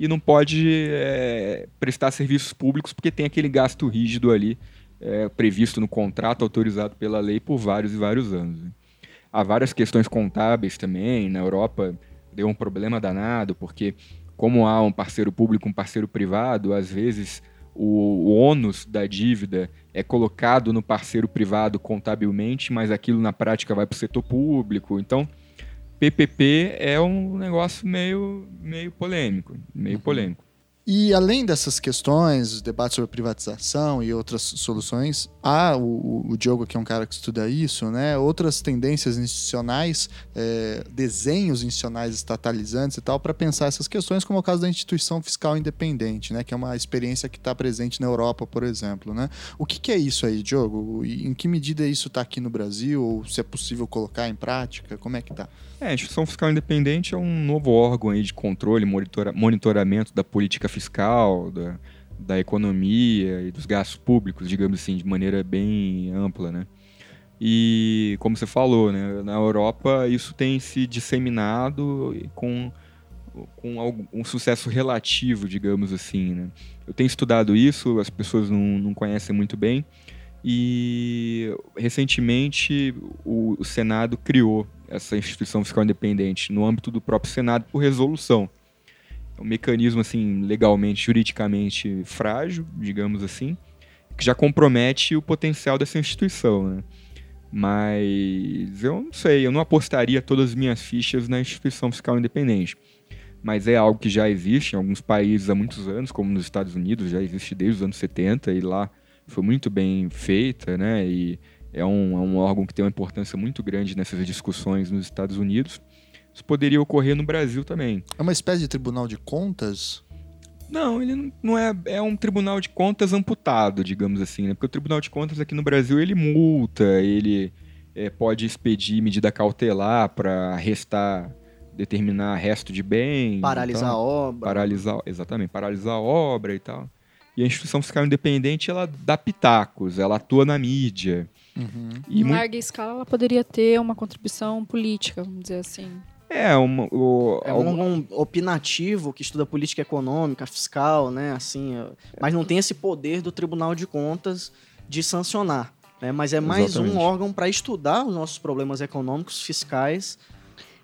e não pode é, prestar serviços públicos porque tem aquele gasto rígido ali é, previsto no contrato, autorizado pela lei por vários e vários anos. Né? Há várias questões contábeis também. Na Europa deu um problema danado, porque como há um parceiro público um parceiro privado, às vezes o, o ônus da dívida é colocado no parceiro privado contabilmente, mas aquilo na prática vai para o setor público. Então, PPP é um negócio meio, meio polêmico, meio uhum. polêmico. E além dessas questões, debates sobre privatização e outras soluções, há o, o Diogo, que é um cara que estuda isso, né? Outras tendências institucionais, é, desenhos institucionais estatalizantes e tal, para pensar essas questões, como é o caso da instituição fiscal independente, né? Que é uma experiência que está presente na Europa, por exemplo, né? O que, que é isso aí, Diogo? Em que medida isso está aqui no Brasil? Ou se é possível colocar em prática? Como é que está? É, a instituição fiscal independente é um novo órgão aí de controle, monitora, monitoramento da política fiscal, da, da economia e dos gastos públicos, digamos assim, de maneira bem ampla, né? E como você falou, né, na Europa isso tem se disseminado com com algum, um sucesso relativo, digamos assim. Né? Eu tenho estudado isso, as pessoas não, não conhecem muito bem, e recentemente o, o Senado criou essa instituição fiscal independente no âmbito do próprio Senado por resolução. É um mecanismo assim legalmente, juridicamente frágil, digamos assim, que já compromete o potencial dessa instituição, né? Mas eu não sei, eu não apostaria todas as minhas fichas na instituição fiscal independente. Mas é algo que já existe em alguns países há muitos anos, como nos Estados Unidos, já existe desde os anos 70 e lá foi muito bem feita, né? E é um, é um órgão que tem uma importância muito grande nessas discussões nos Estados Unidos. Isso poderia ocorrer no Brasil também. É uma espécie de tribunal de contas? Não, ele não é. É um tribunal de contas amputado, digamos assim, né? Porque o tribunal de contas aqui no Brasil ele multa, ele é, pode expedir medida cautelar para arrestar, determinar resto de bem. Paralisar a obra. Paralisar, exatamente, paralisar a obra e tal. E a instituição fiscal independente ela dá pitacos, ela atua na mídia. Uhum. em muito... larga escala, ela poderia ter uma contribuição política, vamos dizer assim. É, uma, o, é um, um, opinativo que estuda política econômica, fiscal, né? Assim, é, mas não tem esse poder do Tribunal de Contas de sancionar. Né? Mas é mais Exatamente. um órgão para estudar os nossos problemas econômicos, fiscais.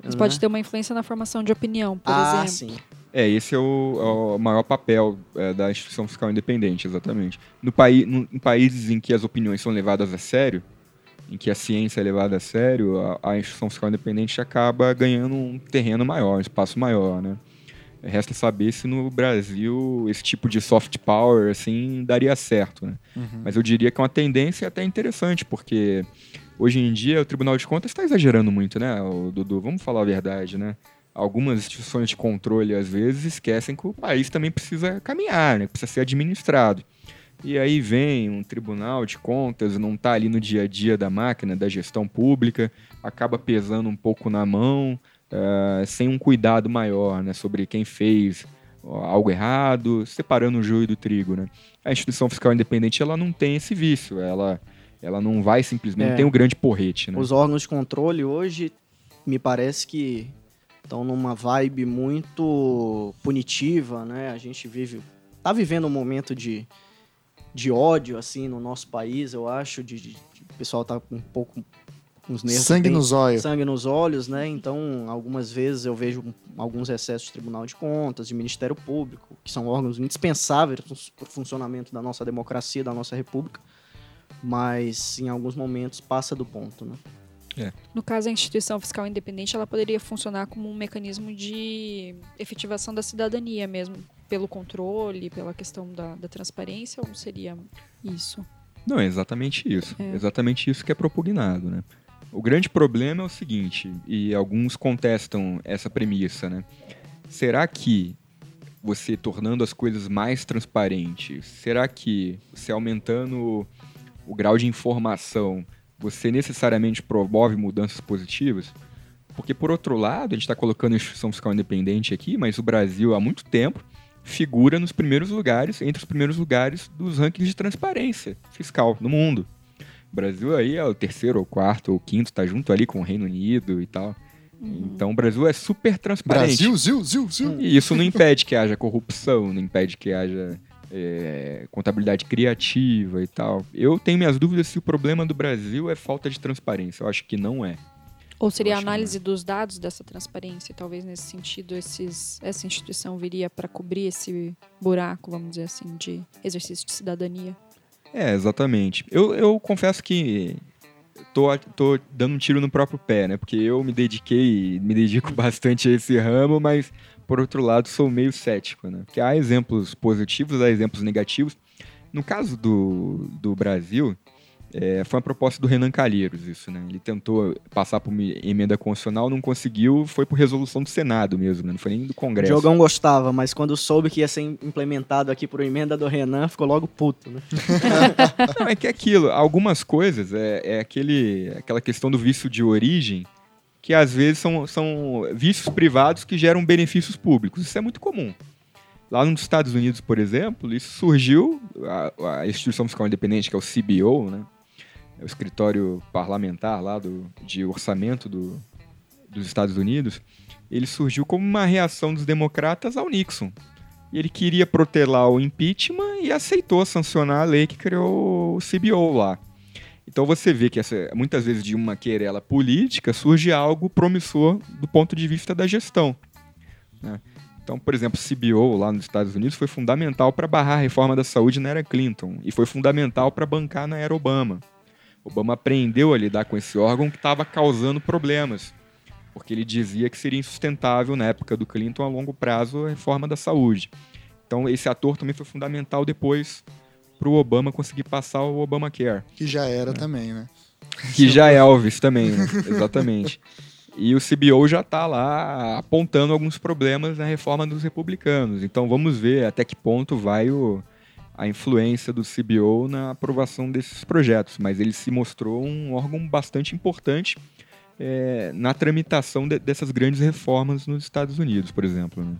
Mas né? pode ter uma influência na formação de opinião, por ah, exemplo. Sim. É, esse é o, é o maior papel é, da instituição fiscal independente, exatamente. No paí no, em países em que as opiniões são levadas a sério, em que a ciência é levada a sério, a, a instituição fiscal independente acaba ganhando um terreno maior, um espaço maior, né? Resta saber se no Brasil esse tipo de soft power assim daria certo, né? Uhum. Mas eu diria que é uma tendência até interessante, porque hoje em dia o Tribunal de Contas está exagerando muito, né, o Dudu? Vamos falar a verdade, né? Algumas instituições de controle às vezes esquecem que o país também precisa caminhar, né? precisa ser administrado. E aí vem um tribunal de contas, não está ali no dia a dia da máquina, da gestão pública, acaba pesando um pouco na mão, uh, sem um cuidado maior né, sobre quem fez algo errado, separando o joio do trigo. Né? A instituição fiscal independente ela não tem esse vício, ela, ela não vai simplesmente, é. não tem um grande porrete. Né? Os órgãos de controle hoje, me parece que estão numa vibe muito punitiva, né? A gente vive, tá vivendo um momento de, de ódio, assim, no nosso país, eu acho, de, de, de o pessoal tá um pouco com os nervos. Sangue nos olhos. Sangue nos olhos, né? Então, algumas vezes eu vejo alguns excessos de Tribunal de Contas, de Ministério Público, que são órgãos indispensáveis para o funcionamento da nossa democracia, da nossa república, mas em alguns momentos passa do ponto, né? É. No caso, a instituição fiscal independente ela poderia funcionar como um mecanismo de efetivação da cidadania mesmo, pelo controle, pela questão da, da transparência, ou seria isso? Não, é exatamente isso. É. Exatamente isso que é propugnado, né? O grande problema é o seguinte, e alguns contestam essa premissa, né? Será que você tornando as coisas mais transparentes, será que você aumentando o grau de informação você necessariamente promove mudanças positivas? Porque, por outro lado, a gente está colocando a instituição fiscal independente aqui, mas o Brasil, há muito tempo, figura nos primeiros lugares, entre os primeiros lugares dos rankings de transparência fiscal no mundo. Brasil aí é o terceiro, ou quarto, ou quinto, tá junto ali com o Reino Unido e tal. Então o Brasil é super transparente. Brasil, zil, zil, zil. E isso não impede que haja corrupção, não impede que haja é, contabilidade criativa e tal. Eu tenho minhas dúvidas se o problema do Brasil é falta de transparência. Eu acho que não é. Ou seria a que análise dos dados dessa transparência? Talvez nesse sentido esses, essa instituição viria para cobrir esse buraco, vamos dizer assim, de exercício de cidadania. É, exatamente. Eu, eu confesso que tô, tô dando um tiro no próprio pé, né? Porque eu me dediquei, me dedico bastante a esse ramo, mas por outro lado sou meio cético, né? Porque há exemplos positivos, há exemplos negativos. No caso do, do Brasil, é, foi uma proposta do Renan Calheiros isso, né? Ele tentou passar por emenda constitucional, não conseguiu, foi por resolução do Senado mesmo, né? Não foi nem do O Congresso. Diogão gostava, mas quando soube que ia ser implementado aqui por emenda do Renan, ficou logo puto, né? Não, é que é aquilo, algumas coisas, é, é aquele, aquela questão do vício de origem, que às vezes são, são vícios privados que geram benefícios públicos. Isso é muito comum. Lá nos Estados Unidos, por exemplo, isso surgiu, a, a Instituição Fiscal Independente, que é o CBO, né? É o escritório parlamentar lá do, de orçamento do, dos Estados Unidos, ele surgiu como uma reação dos democratas ao Nixon. Ele queria protelar o impeachment e aceitou sancionar a lei que criou o CBO lá. Então você vê que essa, muitas vezes de uma querela política surge algo promissor do ponto de vista da gestão. né? Então, por exemplo, o CBO lá nos Estados Unidos foi fundamental para barrar a reforma da saúde na era Clinton e foi fundamental para bancar na era Obama. Obama aprendeu a lidar com esse órgão que estava causando problemas, porque ele dizia que seria insustentável na época do Clinton a longo prazo a reforma da saúde. Então, esse ator também foi fundamental depois para o Obama conseguir passar o Obamacare Que já era também, né? que já é Elvis também, né? exatamente. E o CBO já está lá apontando alguns problemas na reforma dos republicanos. Então vamos ver até que ponto vai o, a influência do CBO na aprovação desses projetos. Mas ele se mostrou um órgão bastante importante é, na tramitação de- dessas grandes reformas nos Estados Unidos, por exemplo. né?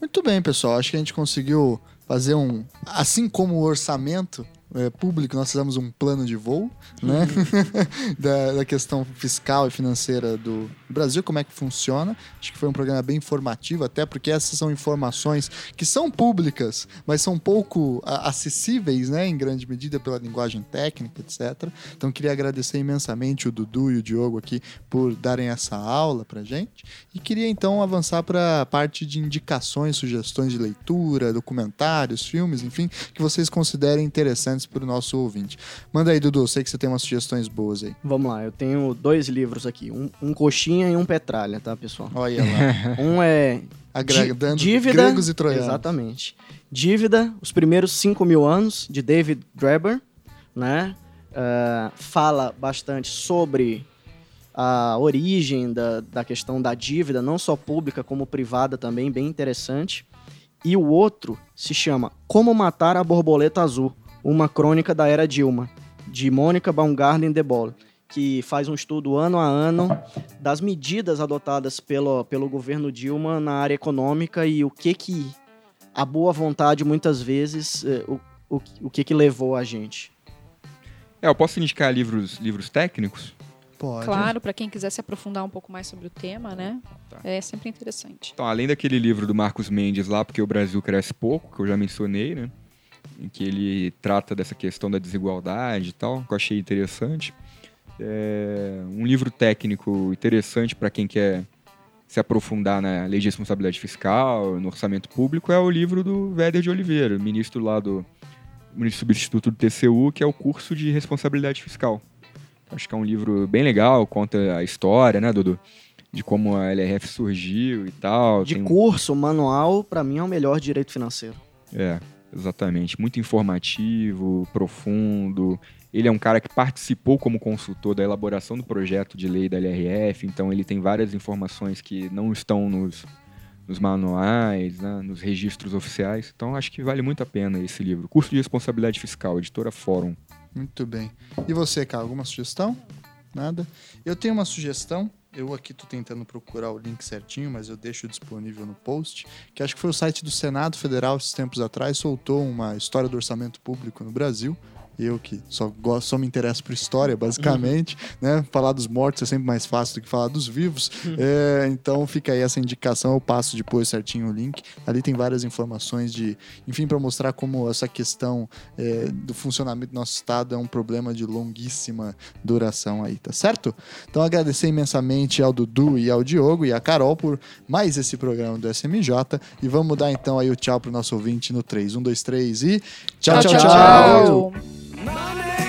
Muito bem, pessoal. Acho que a gente conseguiu fazer um. Assim como o orçamento é, público, nós fizemos um plano de voo, né? da, da questão fiscal e financeira do Brasil, como é que funciona. Acho que foi um programa bem informativo, até porque essas são informações que são públicas, mas são pouco acessíveis, né? Em grande medida pela linguagem técnica, etc. Então, queria agradecer imensamente o Dudu e o Diogo aqui por darem essa aula pra gente. E queria então avançar para a parte de indicações, sugestões de leitura, documentários, filmes, enfim, que vocês considerem interessantes para o nosso ouvinte. Manda aí, Dudu, sei que você tem umas sugestões boas aí. Vamos lá, eu tenho dois livros aqui, um, um coxinha e um petralha, tá, pessoal? Olha lá, Um é agradando Dí- dívida, gregos e troianos. Exatamente. Dívida, os primeiros 5 mil anos, de David Graeber, né? Ah, fala bastante sobre a origem da, da questão da dívida, não só pública como privada também, bem interessante. E o outro se chama Como Matar a Borboleta Azul, uma crônica da era Dilma, de Mônica Baumgarten de Bolle, que faz um estudo ano a ano das medidas adotadas pelo, pelo governo Dilma na área econômica e o que que a boa vontade muitas vezes eh, o, o, o que que levou a gente. É, eu posso indicar livros, livros técnicos? Pode. Claro, para quem quiser se aprofundar um pouco mais sobre o tema, né? Tá. É sempre interessante. Então, além daquele livro do Marcos Mendes lá, Porque o Brasil Cresce Pouco, que eu já mencionei, né? Em que ele trata dessa questão da desigualdade e tal, que eu achei interessante. É um livro técnico interessante para quem quer se aprofundar na lei de responsabilidade fiscal, no orçamento público, é o livro do Véder de Oliveira, ministro lá do ministro substituto do TCU, que é o curso de responsabilidade fiscal. Acho que é um livro bem legal, conta a história, né, Dudu? De como a LRF surgiu e tal. De tem curso, manual, para mim é o melhor direito financeiro. É, exatamente. Muito informativo, profundo. Ele é um cara que participou como consultor da elaboração do projeto de lei da LRF, então ele tem várias informações que não estão nos, nos manuais, né, nos registros oficiais. Então acho que vale muito a pena esse livro. Curso de Responsabilidade Fiscal, editora Fórum. Muito bem. E você, cara, alguma sugestão? Nada? Eu tenho uma sugestão. Eu aqui tô tentando procurar o link certinho, mas eu deixo disponível no post. Que acho que foi o site do Senado Federal, esses tempos atrás, soltou uma história do orçamento público no Brasil. Eu que só gosto, só me interesso por história, basicamente, né? Falar dos mortos é sempre mais fácil do que falar dos vivos. É, então fica aí essa indicação, eu passo depois certinho o link. Ali tem várias informações de, enfim, para mostrar como essa questão é, do funcionamento do nosso estado é um problema de longuíssima duração aí, tá certo? Então agradecer imensamente ao Dudu e ao Diogo e à Carol por mais esse programa do SMJ e vamos dar então aí o tchau pro nosso ouvinte no 3. 1, 2, 3 e tchau, tchau, tchau. tchau. money.